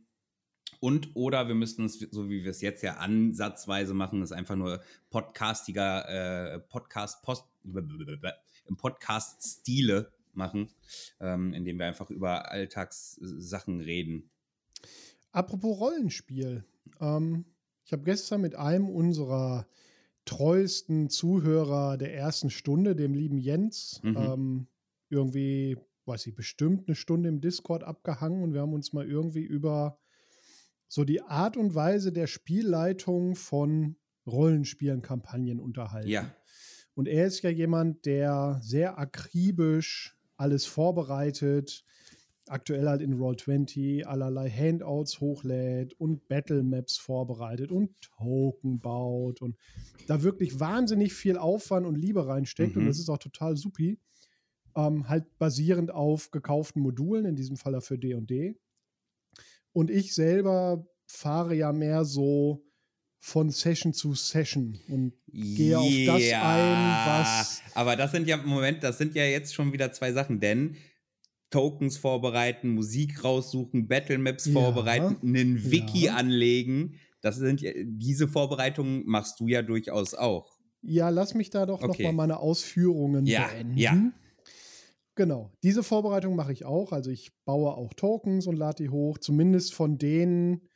und oder wir müssten es, so wie wir es jetzt ja ansatzweise machen, ist einfach nur podcastiger, äh, Podcast, Post, im Podcast-Stile machen, ähm, indem wir einfach über Alltagssachen reden. Apropos Rollenspiel. Ähm, ich habe gestern mit einem unserer treuesten Zuhörer der ersten Stunde, dem lieben Jens, mhm. ähm, irgendwie, weiß ich, bestimmt eine Stunde im Discord abgehangen und wir haben uns mal irgendwie über so die Art und Weise der Spielleitung von Rollenspielen, Kampagnen unterhalten. Ja. Und er ist ja jemand, der sehr akribisch alles vorbereitet, aktuell halt in Roll20 allerlei Handouts hochlädt und Battle Maps vorbereitet und Token baut und da wirklich wahnsinnig viel Aufwand und Liebe reinsteckt mhm. und das ist auch total supi. Ähm, halt basierend auf gekauften Modulen, in diesem Fall für D&D. Und ich selber fahre ja mehr so von Session zu Session und gehe yeah, auf das ein, was. Aber das sind ja, Moment, das sind ja jetzt schon wieder zwei Sachen, denn Tokens vorbereiten, Musik raussuchen, Battle Maps ja, vorbereiten, einen Wiki ja. anlegen. Das sind diese Vorbereitungen machst du ja durchaus auch. Ja, lass mich da doch okay. noch mal meine Ausführungen ja, beenden. Ja. Genau, diese Vorbereitung mache ich auch. Also ich baue auch Tokens und lade die hoch, zumindest von den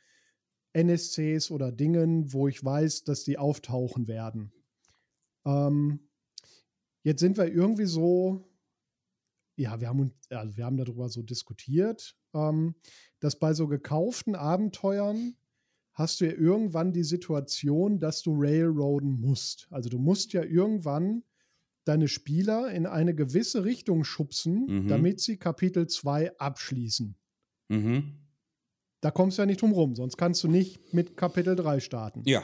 NSCs oder Dingen, wo ich weiß, dass die auftauchen werden. Ähm, jetzt sind wir irgendwie so, ja, wir haben, also wir haben darüber so diskutiert, ähm, dass bei so gekauften Abenteuern hast du ja irgendwann die Situation, dass du Railroaden musst. Also du musst ja irgendwann deine Spieler in eine gewisse Richtung schubsen, mhm. damit sie Kapitel 2 abschließen. Mhm. Da kommst du ja nicht drum rum, sonst kannst du nicht mit Kapitel 3 starten. Ja.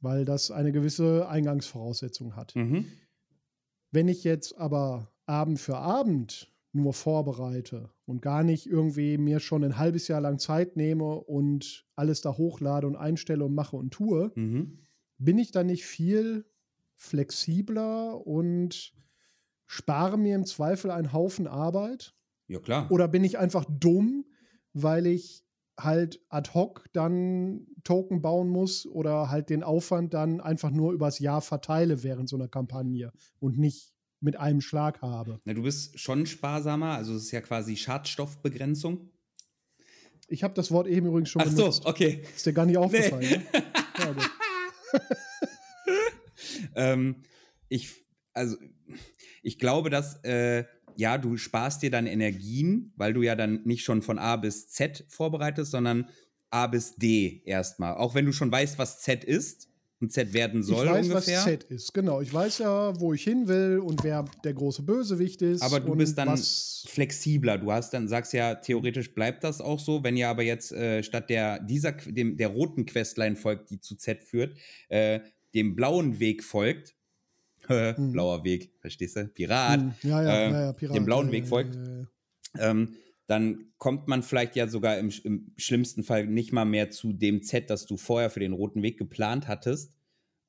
Weil das eine gewisse Eingangsvoraussetzung hat. Mhm. Wenn ich jetzt aber Abend für Abend nur vorbereite und gar nicht irgendwie mir schon ein halbes Jahr lang Zeit nehme und alles da hochlade und einstelle und mache und tue, mhm. bin ich da nicht viel flexibler und spare mir im Zweifel einen Haufen Arbeit? Ja, klar. Oder bin ich einfach dumm, weil ich halt ad hoc dann Token bauen muss oder halt den Aufwand dann einfach nur übers Jahr verteile während so einer Kampagne und nicht mit einem Schlag habe. Na, du bist schon sparsamer, also es ist ja quasi Schadstoffbegrenzung. Ich habe das Wort eben übrigens schon Ach benutzt. so, okay. Ist dir gar nicht aufgefallen. Nee. Ne? Ja. ähm, ich, also, ich glaube, dass, äh, ja, du sparst dir dann Energien, weil du ja dann nicht schon von A bis Z vorbereitest, sondern A bis D erstmal. Auch wenn du schon weißt, was Z ist und Z werden soll ich weiß, ungefähr. was Z ist, genau. Ich weiß ja, wo ich hin will und wer der große Bösewicht ist. Aber du bist dann flexibler. Du hast dann, sagst ja, theoretisch bleibt das auch so. Wenn ihr aber jetzt äh, statt der, dieser, dem, der roten Questline folgt, die zu Z führt, äh, dem blauen Weg folgt, hm. blauer Weg, verstehst du? Pirat. Hm. Ja, ja, äh, ja, ja, Pirat. Dem blauen Weg folgt. Ähm, dann kommt man vielleicht ja sogar im, im, schlimmsten Fall nicht mal mehr zu dem Z, das du vorher für den roten Weg geplant hattest,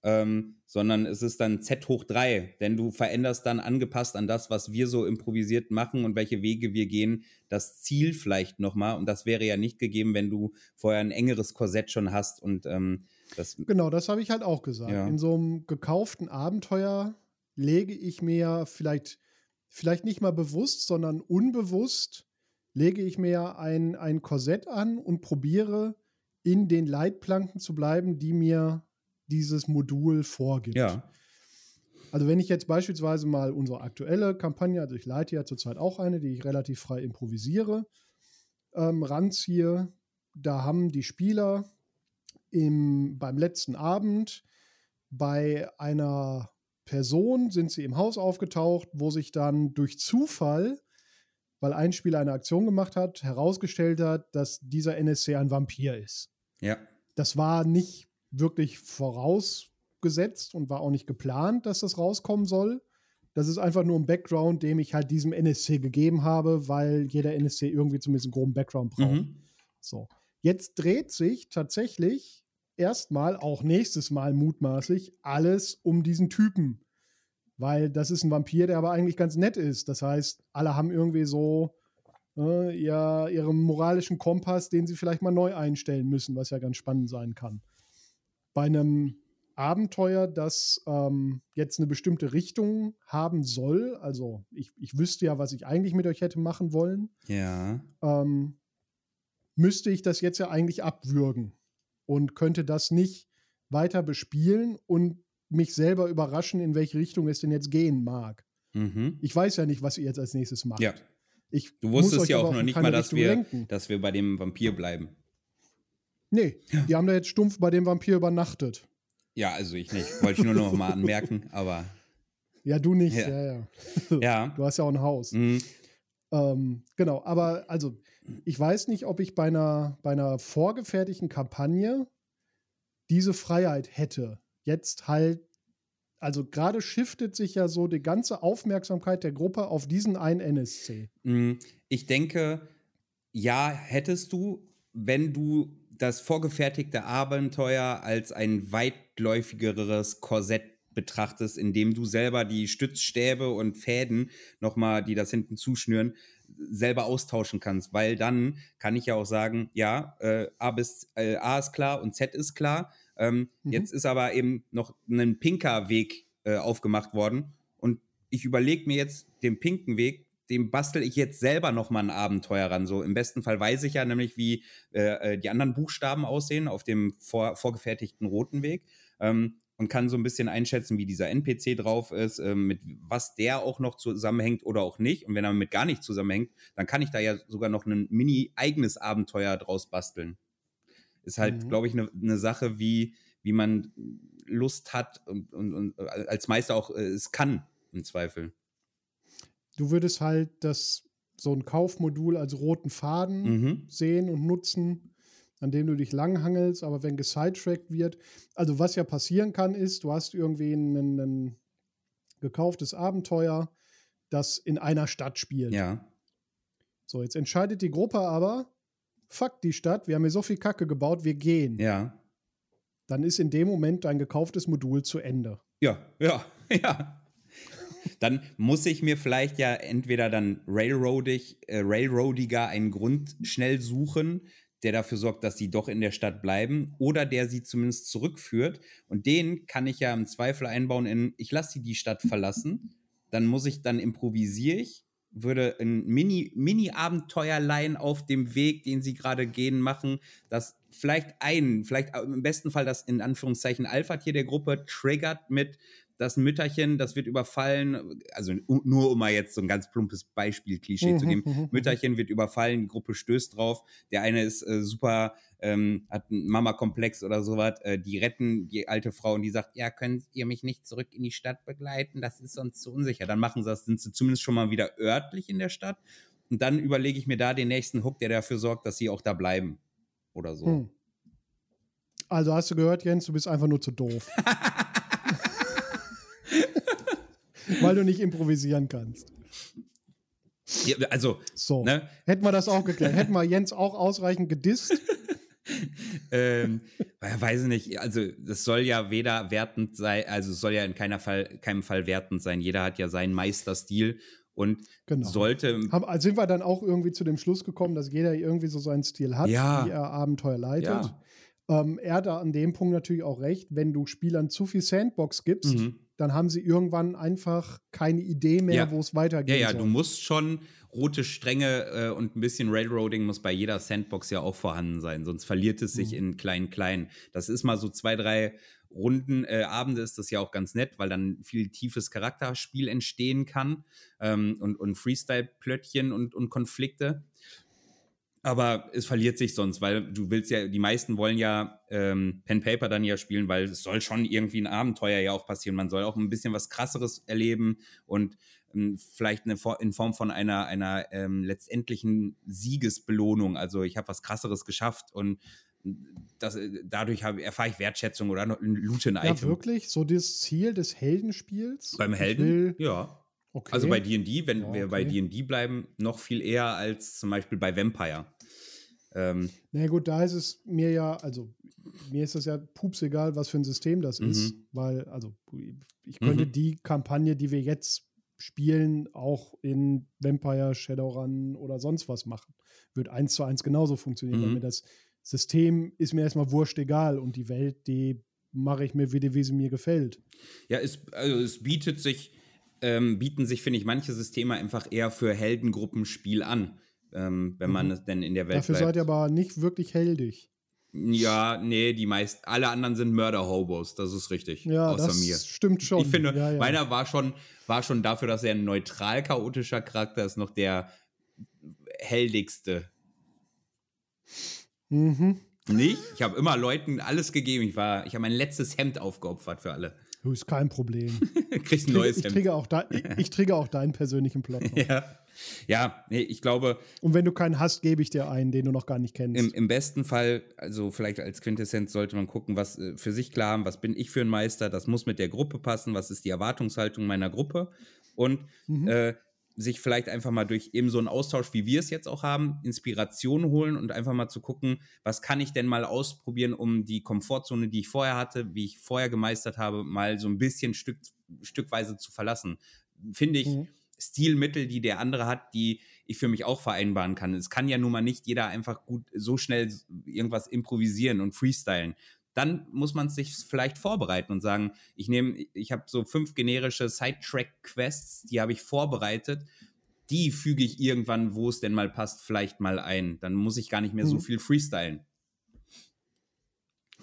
ähm, sondern es ist dann Z hoch 3, denn du veränderst dann angepasst an das, was wir so improvisiert machen und welche Wege wir gehen, das Ziel vielleicht nochmal. Und das wäre ja nicht gegeben, wenn du vorher ein engeres Korsett schon hast und ähm, das. Genau, das habe ich halt auch gesagt. Ja. In so einem gekauften Abenteuer lege ich mir vielleicht, vielleicht nicht mal bewusst, sondern unbewusst lege ich mir ein, ein Korsett an und probiere in den Leitplanken zu bleiben, die mir dieses Modul vorgibt. Ja. Also wenn ich jetzt beispielsweise mal unsere aktuelle Kampagne, also ich leite ja zurzeit auch eine, die ich relativ frei improvisiere, ähm, ranziehe, da haben die Spieler im, beim letzten Abend bei einer Person sind sie im Haus aufgetaucht, wo sich dann durch Zufall weil ein Spieler eine Aktion gemacht hat, herausgestellt hat, dass dieser NSC ein Vampir ist. Ja. Das war nicht wirklich vorausgesetzt und war auch nicht geplant, dass das rauskommen soll. Das ist einfach nur ein Background, dem ich halt diesem NSC gegeben habe, weil jeder NSC irgendwie zumindest einen groben Background braucht. Mhm. So. Jetzt dreht sich tatsächlich erstmal, auch nächstes Mal mutmaßlich, alles um diesen Typen weil das ist ein Vampir, der aber eigentlich ganz nett ist. Das heißt, alle haben irgendwie so äh, ja, ihren moralischen Kompass, den sie vielleicht mal neu einstellen müssen, was ja ganz spannend sein kann. Bei einem Abenteuer, das ähm, jetzt eine bestimmte Richtung haben soll, also ich, ich wüsste ja, was ich eigentlich mit euch hätte machen wollen, ja. ähm, müsste ich das jetzt ja eigentlich abwürgen und könnte das nicht weiter bespielen und mich selber überraschen, in welche Richtung es denn jetzt gehen mag. Mhm. Ich weiß ja nicht, was ihr jetzt als nächstes macht. Ja. Ich du wusstest ja auch noch nicht mal, dass wir, dass wir bei dem Vampir bleiben. Nee, ja. die haben da jetzt stumpf bei dem Vampir übernachtet. Ja, also ich nicht. Wollte ich nur noch mal anmerken, aber. Ja, du nicht, ja, ja. ja. ja. Du hast ja auch ein Haus. Mhm. Ähm, genau, aber also, ich weiß nicht, ob ich bei einer, bei einer vorgefertigten Kampagne diese Freiheit hätte jetzt halt, also gerade shiftet sich ja so die ganze Aufmerksamkeit der Gruppe auf diesen einen NSC. Mm, ich denke, ja, hättest du, wenn du das vorgefertigte Abenteuer als ein weitläufigeres Korsett betrachtest, in dem du selber die Stützstäbe und Fäden nochmal, die das hinten zuschnüren, selber austauschen kannst, weil dann kann ich ja auch sagen, ja, äh, A bis äh, A ist klar und Z ist klar. Ähm, mhm. Jetzt ist aber eben noch ein pinker Weg äh, aufgemacht worden und ich überlege mir jetzt den pinken Weg, dem bastel ich jetzt selber noch mal ein Abenteuer ran. So im besten Fall weiß ich ja nämlich, wie äh, äh, die anderen Buchstaben aussehen auf dem vor, vorgefertigten roten Weg. Ähm, und kann so ein bisschen einschätzen, wie dieser NPC drauf ist, äh, mit was der auch noch zusammenhängt oder auch nicht. Und wenn er mit gar nicht zusammenhängt, dann kann ich da ja sogar noch ein mini eigenes Abenteuer draus basteln. Ist halt, mhm. glaube ich, eine ne Sache, wie, wie man Lust hat und, und, und äh, als Meister auch äh, es kann, im Zweifel. Du würdest halt das so ein Kaufmodul als roten Faden mhm. sehen und nutzen an dem du dich langhangelst, aber wenn gesidetrackt wird, also was ja passieren kann, ist, du hast irgendwie ein, ein gekauftes Abenteuer, das in einer Stadt spielt. Ja. So, jetzt entscheidet die Gruppe aber, fuck die Stadt, wir haben hier so viel Kacke gebaut, wir gehen. Ja. dann ist in dem Moment dein gekauftes Modul zu Ende. Ja, ja, ja. Dann muss ich mir vielleicht ja entweder dann railroadig, äh, railroadiger einen Grund schnell suchen, der dafür sorgt, dass sie doch in der Stadt bleiben oder der sie zumindest zurückführt. Und den kann ich ja im Zweifel einbauen in, ich lasse sie die Stadt verlassen. Dann muss ich, dann improvisiere ich, würde ein Mini, Mini-Abenteuerlein auf dem Weg, den sie gerade gehen, machen, das vielleicht einen, vielleicht im besten Fall das in Anführungszeichen Alpha-Tier der Gruppe triggert mit, das Mütterchen, das wird überfallen, also nur um mal jetzt so ein ganz plumpes Beispiel-Klischee mhm, zu geben. Mhm, mhm. Mütterchen wird überfallen, die Gruppe stößt drauf. Der eine ist äh, super, ähm, hat einen Mama-Komplex oder sowas. Äh, die retten die alte Frau und die sagt, ja, könnt ihr mich nicht zurück in die Stadt begleiten? Das ist sonst zu unsicher. Dann machen sie das, sind sie zumindest schon mal wieder örtlich in der Stadt. Und dann überlege ich mir da den nächsten Hook, der dafür sorgt, dass sie auch da bleiben. Oder so. Hm. Also hast du gehört, Jens, du bist einfach nur zu doof. Weil du nicht improvisieren kannst. Ja, also, so. Ne? Hätten wir das auch geklärt. Hätten wir Jens auch ausreichend gedisst. ähm, weiß ich nicht, also das soll ja weder wertend sein, also es soll ja in keiner Fall, keinem Fall wertend sein. Jeder hat ja seinen Meisterstil und genau. sollte. Haben, also sind wir dann auch irgendwie zu dem Schluss gekommen, dass jeder irgendwie so seinen Stil hat, ja. wie er Abenteuer leitet. Ja. Ähm, er hat da an dem Punkt natürlich auch recht, wenn du Spielern zu viel Sandbox gibst, mhm dann haben sie irgendwann einfach keine Idee mehr, ja. wo es weitergeht. Ja, ja, soll. du musst schon rote Stränge äh, und ein bisschen Railroading muss bei jeder Sandbox ja auch vorhanden sein, sonst verliert es sich mhm. in klein klein. Das ist mal so zwei, drei Runden, äh, Abende ist das ja auch ganz nett, weil dann viel tiefes Charakterspiel entstehen kann ähm, und, und Freestyle-Plöttchen und, und Konflikte aber es verliert sich sonst, weil du willst ja, die meisten wollen ja ähm, Pen Paper dann ja spielen, weil es soll schon irgendwie ein Abenteuer ja auch passieren. Man soll auch ein bisschen was krasseres erleben und ähm, vielleicht eine, in Form von einer, einer ähm, letztendlichen Siegesbelohnung. Also ich habe was krasseres geschafft und das, dadurch erfahre ich Wertschätzung oder loot ein Item. Ja, wirklich? So das Ziel des Heldenspiels? Beim Helden? Ja. Okay. Also bei D&D, wenn ja, wir bei D&D bleiben, noch viel eher als zum Beispiel bei Vampire. Ähm, Na gut, da ist es mir ja, also mir ist das ja pups egal, was für ein System das mhm. ist, weil, also ich könnte mhm. die Kampagne, die wir jetzt spielen, auch in Vampire, Shadowrun oder sonst was machen. Wird eins zu eins genauso funktionieren, mhm. weil mir das System ist mir erstmal wurscht egal und die Welt, die mache ich mir wie sie mir gefällt. Ja, es, also es bietet sich, ähm, bieten sich, finde ich, manche Systeme einfach eher für Heldengruppenspiel an ähm, wenn man mhm. es denn in der Welt Dafür bleibt. seid ihr aber nicht wirklich heldig. Ja, nee, die meisten, alle anderen sind Mörder-Hobos, das ist richtig. Ja, außer das mir. stimmt schon. Ich finde, ja, ja. meiner war schon, war schon dafür, dass er ein neutral chaotischer Charakter ist, noch der heldigste. Mhm. Nicht? Ich habe immer Leuten alles gegeben. Ich, ich habe mein letztes Hemd aufgeopfert für alle. Du ist kein Problem. Kriegst ein neues ich, ich Trigger auch da, ich, ich trigger auch deinen persönlichen Plot. ja. Ja, nee, ich glaube. Und wenn du keinen hast, gebe ich dir einen, den du noch gar nicht kennst. Im, im besten Fall, also vielleicht als Quintessenz sollte man gucken, was äh, für sich klar haben, was bin ich für ein Meister, das muss mit der Gruppe passen, was ist die Erwartungshaltung meiner Gruppe und mhm. äh, sich vielleicht einfach mal durch eben so einen Austausch, wie wir es jetzt auch haben, Inspiration holen und einfach mal zu gucken, was kann ich denn mal ausprobieren, um die Komfortzone, die ich vorher hatte, wie ich vorher gemeistert habe, mal so ein bisschen Stück, stückweise zu verlassen. Finde ich. Mhm Stilmittel, die der andere hat, die ich für mich auch vereinbaren kann. Es kann ja nun mal nicht jeder einfach gut so schnell irgendwas improvisieren und freestylen. Dann muss man sich vielleicht vorbereiten und sagen, ich nehme, ich habe so fünf generische Sidetrack-Quests, die habe ich vorbereitet. Die füge ich irgendwann, wo es denn mal passt, vielleicht mal ein. Dann muss ich gar nicht mehr so mhm. viel freestylen.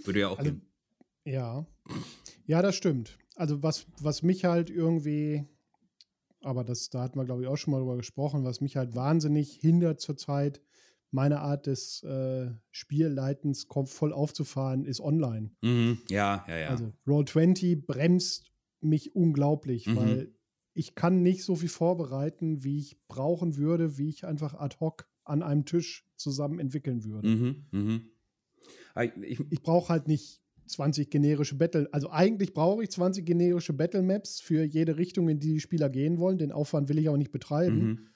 Würde ja auch also, gehen. Ja. Ja, das stimmt. Also was, was mich halt irgendwie aber das, da hatten wir, glaube ich, auch schon mal drüber gesprochen, was mich halt wahnsinnig hindert zurzeit, meine Art des äh, Spielleitens voll aufzufahren, ist online. Mhm. Ja, ja, ja. Also Roll20 bremst mich unglaublich, mhm. weil ich kann nicht so viel vorbereiten, wie ich brauchen würde, wie ich einfach ad hoc an einem Tisch zusammen entwickeln würde. Mhm. mhm. Ich, ich brauche halt nicht 20 generische Battle. Also eigentlich brauche ich 20 generische Battle Maps für jede Richtung, in die die Spieler gehen wollen. Den Aufwand will ich auch nicht betreiben. Mhm.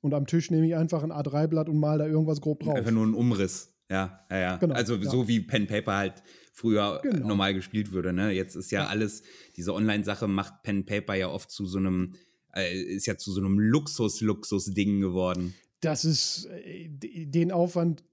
Und am Tisch nehme ich einfach ein A3-Blatt und mal da irgendwas grob drauf. Einfach nur ein Umriss. Ja, ja, ja. Genau, also ja. so wie Pen Paper halt früher genau. normal gespielt würde. Ne? Jetzt ist ja, ja. alles, diese Online-Sache macht Pen Paper ja oft zu so einem, äh, ist ja zu so einem Luxus-Luxus-Ding geworden. Das ist, äh, den Aufwand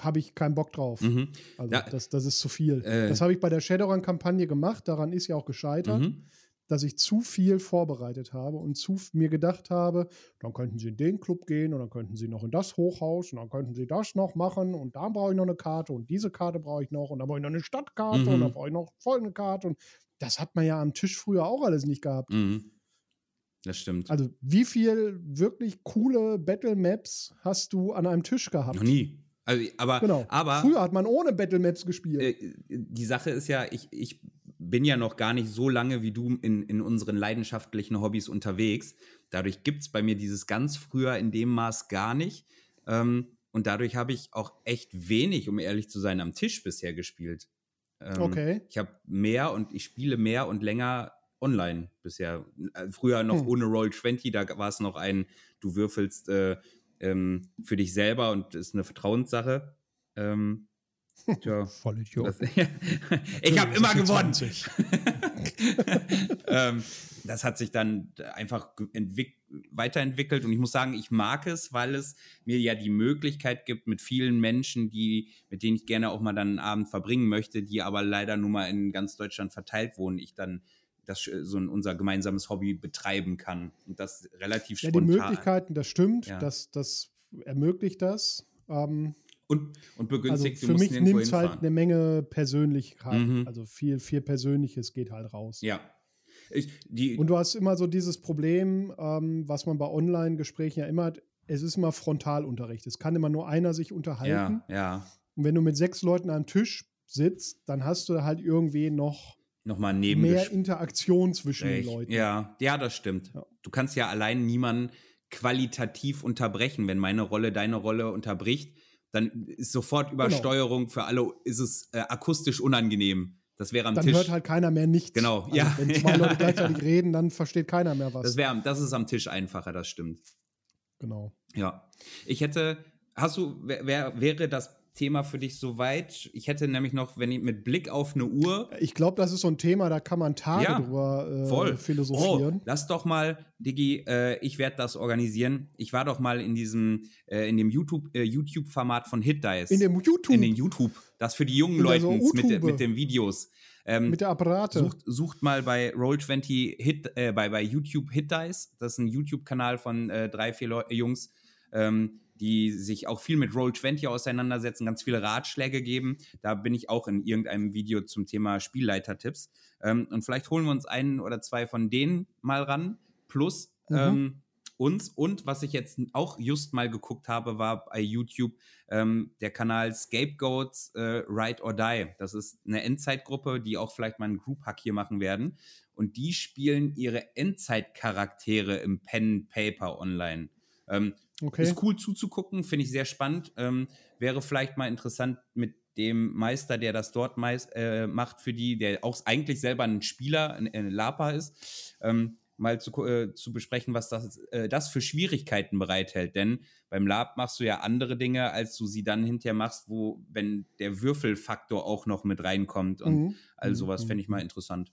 habe ich keinen Bock drauf. Mhm. Also ja. das, das ist zu viel. Äh. Das habe ich bei der Shadowrun-Kampagne gemacht, daran ist ja auch gescheitert. Mhm dass ich zu viel vorbereitet habe und zu mir gedacht habe, dann könnten Sie in den Club gehen und dann könnten Sie noch in das Hochhaus und dann könnten Sie das noch machen und da brauche ich noch eine Karte und diese Karte brauche ich noch und dann brauche ich noch eine Stadtkarte mhm. und dann brauche ich noch folgende Karte und das hat man ja am Tisch früher auch alles nicht gehabt. Mhm. Das stimmt. Also wie viel wirklich coole Battle Maps hast du an einem Tisch gehabt? Noch nie. Also, aber, genau. aber früher hat man ohne Battle Maps gespielt. Äh, die Sache ist ja, ich, ich bin ja noch gar nicht so lange wie du in, in unseren leidenschaftlichen Hobbys unterwegs. Dadurch gibt es bei mir dieses ganz früher in dem Maß gar nicht. Ähm, und dadurch habe ich auch echt wenig, um ehrlich zu sein, am Tisch bisher gespielt. Ähm, okay. Ich habe mehr und ich spiele mehr und länger online bisher. Äh, früher noch hm. ohne Roll 20, da war es noch ein, du würfelst äh, ähm, für dich selber und ist eine Vertrauenssache. Ähm, Tja. Voll Idiot. Ich habe immer gewonnen. ähm, das hat sich dann einfach weiterentwickelt und ich muss sagen, ich mag es, weil es mir ja die Möglichkeit gibt, mit vielen Menschen, die, mit denen ich gerne auch mal dann einen Abend verbringen möchte, die aber leider nur mal in ganz Deutschland verteilt wohnen, ich dann das so ein, unser gemeinsames Hobby betreiben kann und das relativ ja, spontan. Ja, die Möglichkeiten, das stimmt, ja. das, das ermöglicht das. Ähm, und, und begünstigt, also für mich nimmt es halt eine Menge Persönlichkeit. Mhm. Also viel, viel Persönliches geht halt raus. Ja. Ich, und du hast immer so dieses Problem, ähm, was man bei Online-Gesprächen ja immer hat, es ist immer Frontalunterricht. Es kann immer nur einer sich unterhalten. Ja, ja. Und wenn du mit sechs Leuten am Tisch sitzt, dann hast du halt irgendwie noch Nochmal neben mehr Interaktion zwischen den Leuten. Ja, ja, das stimmt. Ja. Du kannst ja allein niemanden qualitativ unterbrechen, wenn meine Rolle deine Rolle unterbricht dann ist sofort genau. Übersteuerung genau. für alle, ist es äh, akustisch unangenehm. Das wäre am dann Tisch. Dann hört halt keiner mehr nichts. Genau, also ja. Wenn zwei Leute gleichzeitig reden, dann versteht keiner mehr was. Das, wär, das ist am Tisch einfacher, das stimmt. Genau. Ja. Ich hätte, hast du, wär, wäre das Thema für dich soweit? Ich hätte nämlich noch, wenn ich mit Blick auf eine Uhr. Ich glaube, das ist so ein Thema, da kann man Tage ja, drüber äh, voll. philosophieren. Oh, lass doch mal, Digi, äh, ich werde das organisieren. Ich war doch mal in diesem, äh, in dem YouTube, äh, YouTube-Format von Hit Dice. In dem YouTube? In den YouTube. Das für die jungen Leute mit, mit den Videos. Ähm, mit der Apparate. Sucht, sucht, mal bei Roll20 Hit, äh, bei, bei YouTube Hit Dice. Das ist ein YouTube-Kanal von äh, drei, vier Leu Jungs. Ähm, die sich auch viel mit Roll20 auseinandersetzen, ganz viele Ratschläge geben. Da bin ich auch in irgendeinem Video zum Thema Spielleitertipps. Ähm, und vielleicht holen wir uns einen oder zwei von denen mal ran. Plus mhm. ähm, uns. Und was ich jetzt auch just mal geguckt habe, war bei YouTube ähm, der Kanal Scapegoats äh, Ride or Die. Das ist eine Endzeitgruppe, die auch vielleicht mal einen Group-Hack hier machen werden. Und die spielen ihre Endzeitcharaktere im Pen Paper online. Ähm, okay. Ist cool zuzugucken, finde ich sehr spannend. Ähm, wäre vielleicht mal interessant mit dem Meister, der das dort meist, äh, macht für die, der auch eigentlich selber ein Spieler, ein, ein Lapa ist, ähm, mal zu, äh, zu besprechen, was das, äh, das für Schwierigkeiten bereithält. Denn beim Lab machst du ja andere Dinge, als du sie dann hinterher machst, wo, wenn der Würfelfaktor auch noch mit reinkommt und mhm. all sowas, mhm. fände ich mal interessant.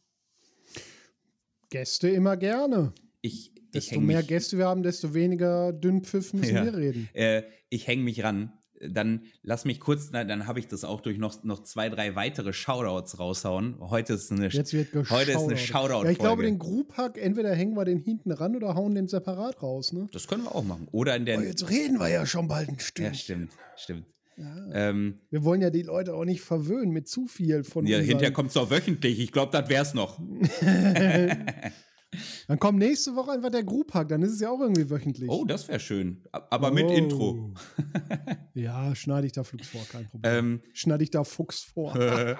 Gäste immer gerne. Ich, Desto mehr mich, Gäste wir haben, desto weniger Dünnpfiff müssen ja, wir reden. Äh, ich hänge mich ran. Dann lass mich kurz, na, dann habe ich das auch durch noch, noch zwei, drei weitere Shoutouts raushauen. Heute ist eine, Jetzt wird heute ist eine Shoutout. Ja, ich glaube, den Group-Hack, entweder hängen wir den hinten ran oder hauen den separat raus. Ne? Das können wir auch machen. Oder in der. Oh, jetzt reden wir ja schon bald ein Stück. Ja, stimmt, stimmt. Ja. Ähm, wir wollen ja die Leute auch nicht verwöhnen mit zu viel von. Ja, hinterher kommt es auch wöchentlich. Ich glaube, das wäre es noch. Dann kommt nächste Woche einfach der Group-Hack, dann ist es ja auch irgendwie wöchentlich. Oh, das wäre schön. Aber oh. mit Intro. ja, schneide ich da Fuchs vor, kein Problem. Ähm, schneide ich da Fuchs vor.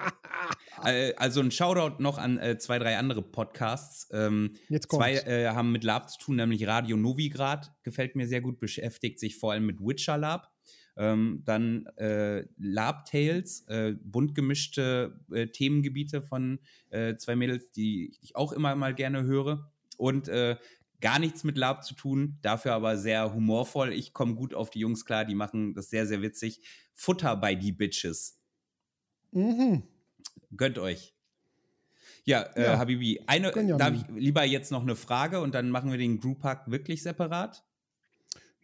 Äh, also ein Shoutout noch an äh, zwei, drei andere Podcasts. Ähm, Jetzt kommt's. Zwei äh, haben mit Lab zu tun, nämlich Radio Novigrad, gefällt mir sehr gut, beschäftigt sich vor allem mit Witcher Lab. Ähm, dann äh, Lab Tales, äh, bunt gemischte äh, Themengebiete von äh, zwei Mädels, die ich auch immer mal gerne höre. Und äh, gar nichts mit Lab zu tun, dafür aber sehr humorvoll. Ich komme gut auf die Jungs klar, die machen das sehr, sehr witzig. Futter bei die Bitches. Mhm. Gönnt euch. Ja, äh, Ja. Habibi, eine, darf ich lieber jetzt noch eine Frage und dann machen wir den Group Hug wirklich separat?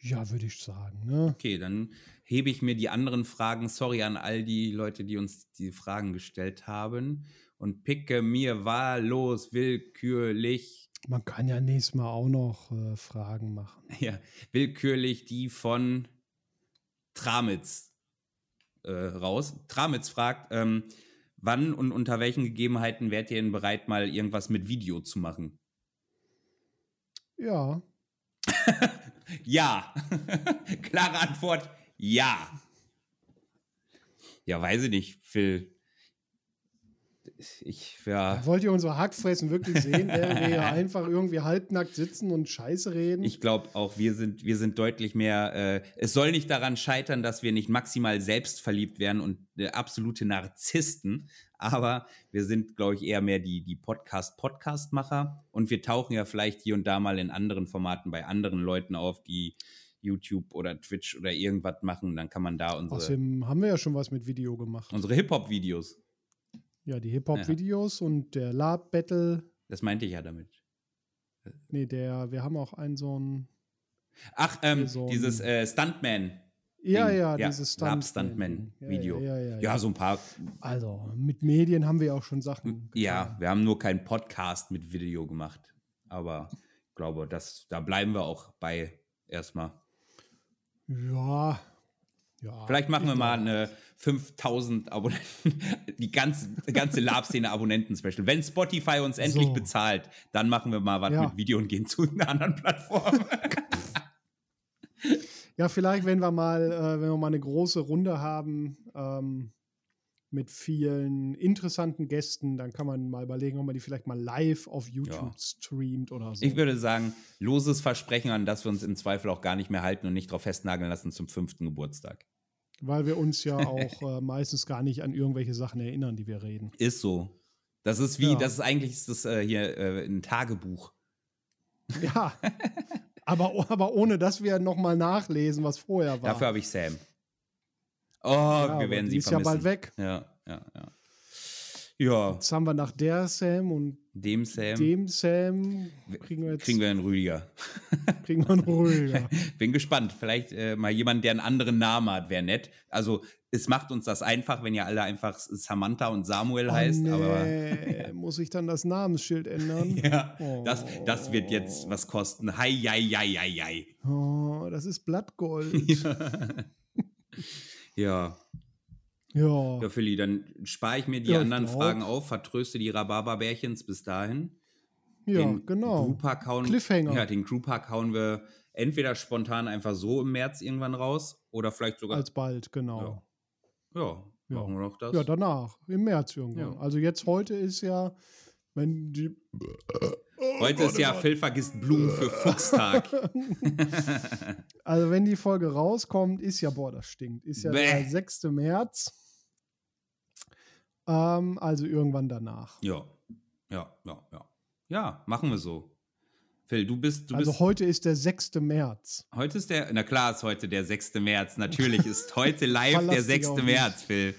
Ja, würde ich sagen. Ne? Okay, dann hebe ich mir die anderen Fragen. Sorry an all die Leute, die uns die Fragen gestellt haben. Und picke mir wahllos, willkürlich, Man kann ja nächstes Mal auch noch äh, Fragen machen. ja, willkürlich die von Tramitz äh, raus. Tramitz fragt, ähm, wann und unter welchen Gegebenheiten wärt ihr denn bereit, mal irgendwas mit Video zu machen? Ja, Ja. Klare Antwort, ja. Ja, weiß ich nicht, Phil. Ich, ja, wollt ihr unser Hackfressen wirklich sehen, während wir hier einfach irgendwie halbnackt sitzen und Scheiße reden? ich glaube auch, wir sind, wir sind deutlich mehr. Äh, es soll nicht daran scheitern, dass wir nicht maximal selbstverliebt werden und äh, absolute Narzissten, aber wir sind, glaube ich, eher mehr die, die Podcast-Podcast-Macher und wir tauchen ja vielleicht hier und da mal in anderen Formaten bei anderen Leuten auf, die YouTube oder Twitch oder irgendwas machen. Dann kann man da unsere, Außerdem haben wir ja schon was mit Video gemacht. unsere Hip-Hop-Videos. Ja, die Hip-Hop-Videos und der Lab-Battle. Das meinte ich ja damit. Nee, der, wir haben auch einen so ein. Ach, ähm, So dieses äh, Stuntman. Ja, ja, Ja, dieses Stuntman. Stuntman-Video. Ja, ja, ja, Ja, ja. so ein paar. Also, mit Medien haben wir auch schon Sachen. Ja, getan. wir haben nur keinen Podcast mit Video gemacht. Aber ich glaube, das, da bleiben wir auch bei erstmal. Ja. Ja Vielleicht machen wir mal eine 5000 Abonnenten, die ganze, ganze Lab-Szene-Abonnenten-Special. Wenn Spotify uns endlich So. bezahlt, dann machen wir mal was Ja. mit Video und gehen zu einer anderen Plattform. Ja, vielleicht, wenn wir mal, äh, wenn wir mal eine große Runde haben ähm, mit vielen interessanten Gästen, dann kann man mal überlegen, ob man die vielleicht mal live auf YouTube Ja. streamt oder so. Ich würde sagen, loses Versprechen, an das wir uns im Zweifel auch gar nicht mehr halten und nicht drauf festnageln lassen zum fünften Geburtstag. Weil wir uns ja auch äh, meistens gar nicht an irgendwelche Sachen erinnern, die wir reden. Ist so. Das ist wie, Ja. das ist eigentlich ist das, äh, hier äh, ein Tagebuch. Ja. aber, aber ohne, dass wir nochmal nachlesen, was vorher war. Dafür habe ich Sam. Oh, Ja, wir aber werden sie ist vermissen. ja bald weg. Ja, ja, ja. Ja, Jetzt haben wir nach der Sam und dem Sam dem Sam kriegen wir jetzt kriegen wir einen Rüdiger. kriegen wir einen ruhiger. Bin gespannt. Vielleicht äh, mal jemand, der einen anderen Namen hat, wäre nett. Also, es macht uns das einfach, wenn ihr alle einfach Samantha und Samuel heißt. oh, Aber nee. muss ich dann das Namensschild ändern? ja, das, das wird jetzt was kosten. Hei, hei, hei, hei, hei. Oh, das ist Blattgold. Ja. Ja. Ja, Philly, dann spare ich mir die Ja, anderen glaub. Fragen auf, vertröste die Rhabarberbärchens bis dahin. Ja, den genau. Group-Hack hauen, Cliffhanger. Ja, den Group-Hack hauen wir entweder spontan einfach so im März irgendwann raus oder vielleicht sogar. Alsbald, genau. ja, Ja. machen wir noch das. Ja, danach, im März irgendwann. Ja. Also jetzt heute ist ja, wenn die. Heute ist ja Phil vergisst Blumen für Fuchstag. Also wenn die Folge rauskommt, ist ja, boah, das stinkt, ist ja Bäh. der 6. März. Ähm, also irgendwann danach. ja, ja, ja, ja. Ja, machen wir so. Phil, du bist, du also bist. heute ist der 6. März. Heute ist der, na klar ist heute der 6. März. Natürlich ist heute live der dich 6. auf mich. März, Phil.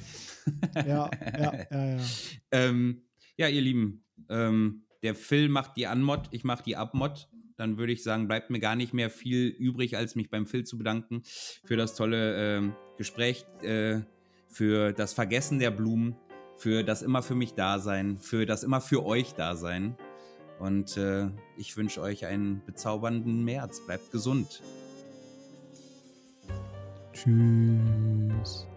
Ja, ja, ja, ja. Ähm, ja, ihr Lieben, ähm, der Phil macht die Anmod, ich mache die Abmod. Dann würde ich sagen, bleibt mir gar nicht mehr viel übrig, als mich beim Phil zu bedanken für das tolle ähm, Gespräch, äh, für das Vergessen der Blumen, für das immer für mich Dasein, für das immer für euch Dasein. Und äh, ich wünsche euch einen bezaubernden März. Bleibt gesund. Tschüss.